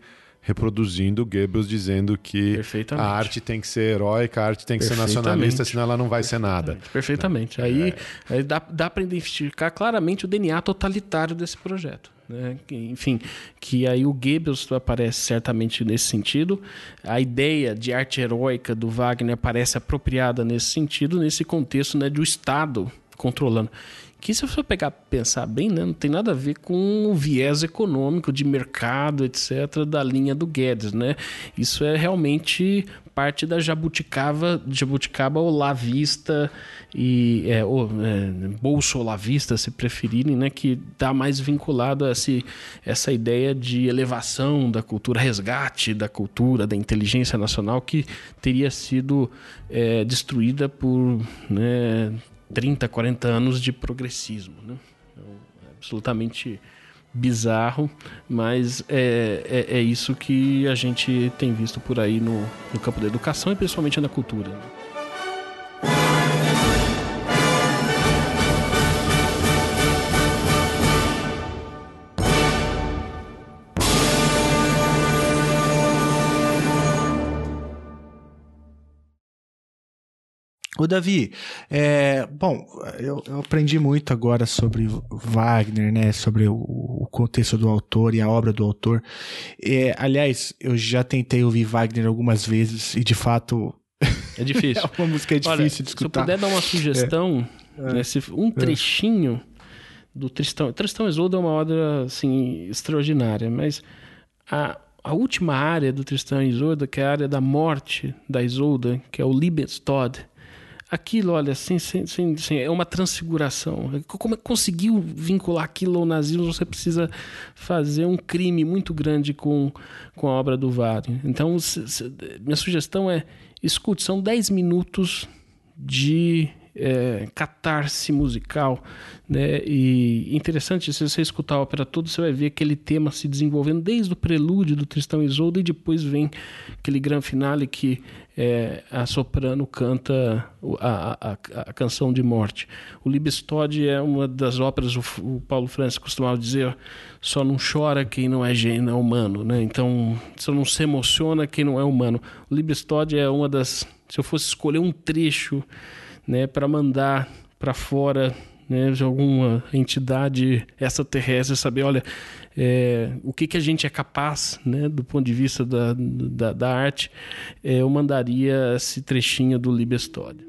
reproduzindo Goebbels dizendo que a arte tem que ser heróica, a arte tem que ser nacionalista, senão ela não vai ser nada. Perfeitamente. Aí, é. aí dá, dá para identificar claramente o DNA totalitário desse projeto. Né? Enfim, que aí o Goebbels aparece certamente nesse sentido. A ideia de arte heróica do Wagner parece apropriada nesse sentido, nesse contexto né, do Estado controlando que se você pegar pensar bem, né, não tem nada a ver com o viés econômico de mercado, etc, da linha do Guedes, né? Isso é realmente parte da jabuticaba, jabuticaba olavista e é, ou, é, bolso olavista, se preferirem, né, que está mais vinculado a esse, essa ideia de elevação da cultura, resgate da cultura, da inteligência nacional que teria sido é, destruída por né, 30, 40 anos de progressismo. Né? É absolutamente bizarro, mas é, é, é, isso que a gente tem visto por aí no, no campo da educação e principalmente na cultura. Né? O Davi, é, bom, eu, eu, aprendi muito agora sobre Wagner, né, sobre o, o, contexto do autor e a obra do autor. É, aliás, eu já tentei ouvir Wagner algumas vezes e de fato é difícil. <laughs> é uma música difícil Olha, de escutar. Se eu puder dar uma sugestão, é. Nesse, um é. trechinho do Tristão. Tristão Isolda é uma obra assim extraordinária, mas a a última área do Tristão e Isolda, que é a área da morte da Isolda, que é o Liebestod, aquilo, olha, sem, sem, sem, sem, é uma transfiguração. Como é conseguiu vincular aquilo ao nazismo? Você precisa fazer um crime muito grande com, com a obra do Wagner. Então, se, se, minha sugestão é escute, são 10 minutos de é, catarse musical, né? E interessante, se você escutar a ópera toda, você vai ver aquele tema se desenvolvendo desde o prelúdio do Tristão e Isolda e depois vem aquele grande finale que é, a soprano canta a, a, a, canção de morte. O Liebestod é uma das óperas, o, o Paulo Francis costumava dizer, só não chora quem não é gênio, é humano, né? Então, só não se emociona quem não é humano. O Liebestod é uma das, se eu fosse escolher um trecho né, para mandar para fora né, de alguma entidade extraterrestre, saber, olha, é, o que, que a gente é capaz, né, do ponto de vista da, da, da arte, é, eu mandaria esse trechinho do Libestode.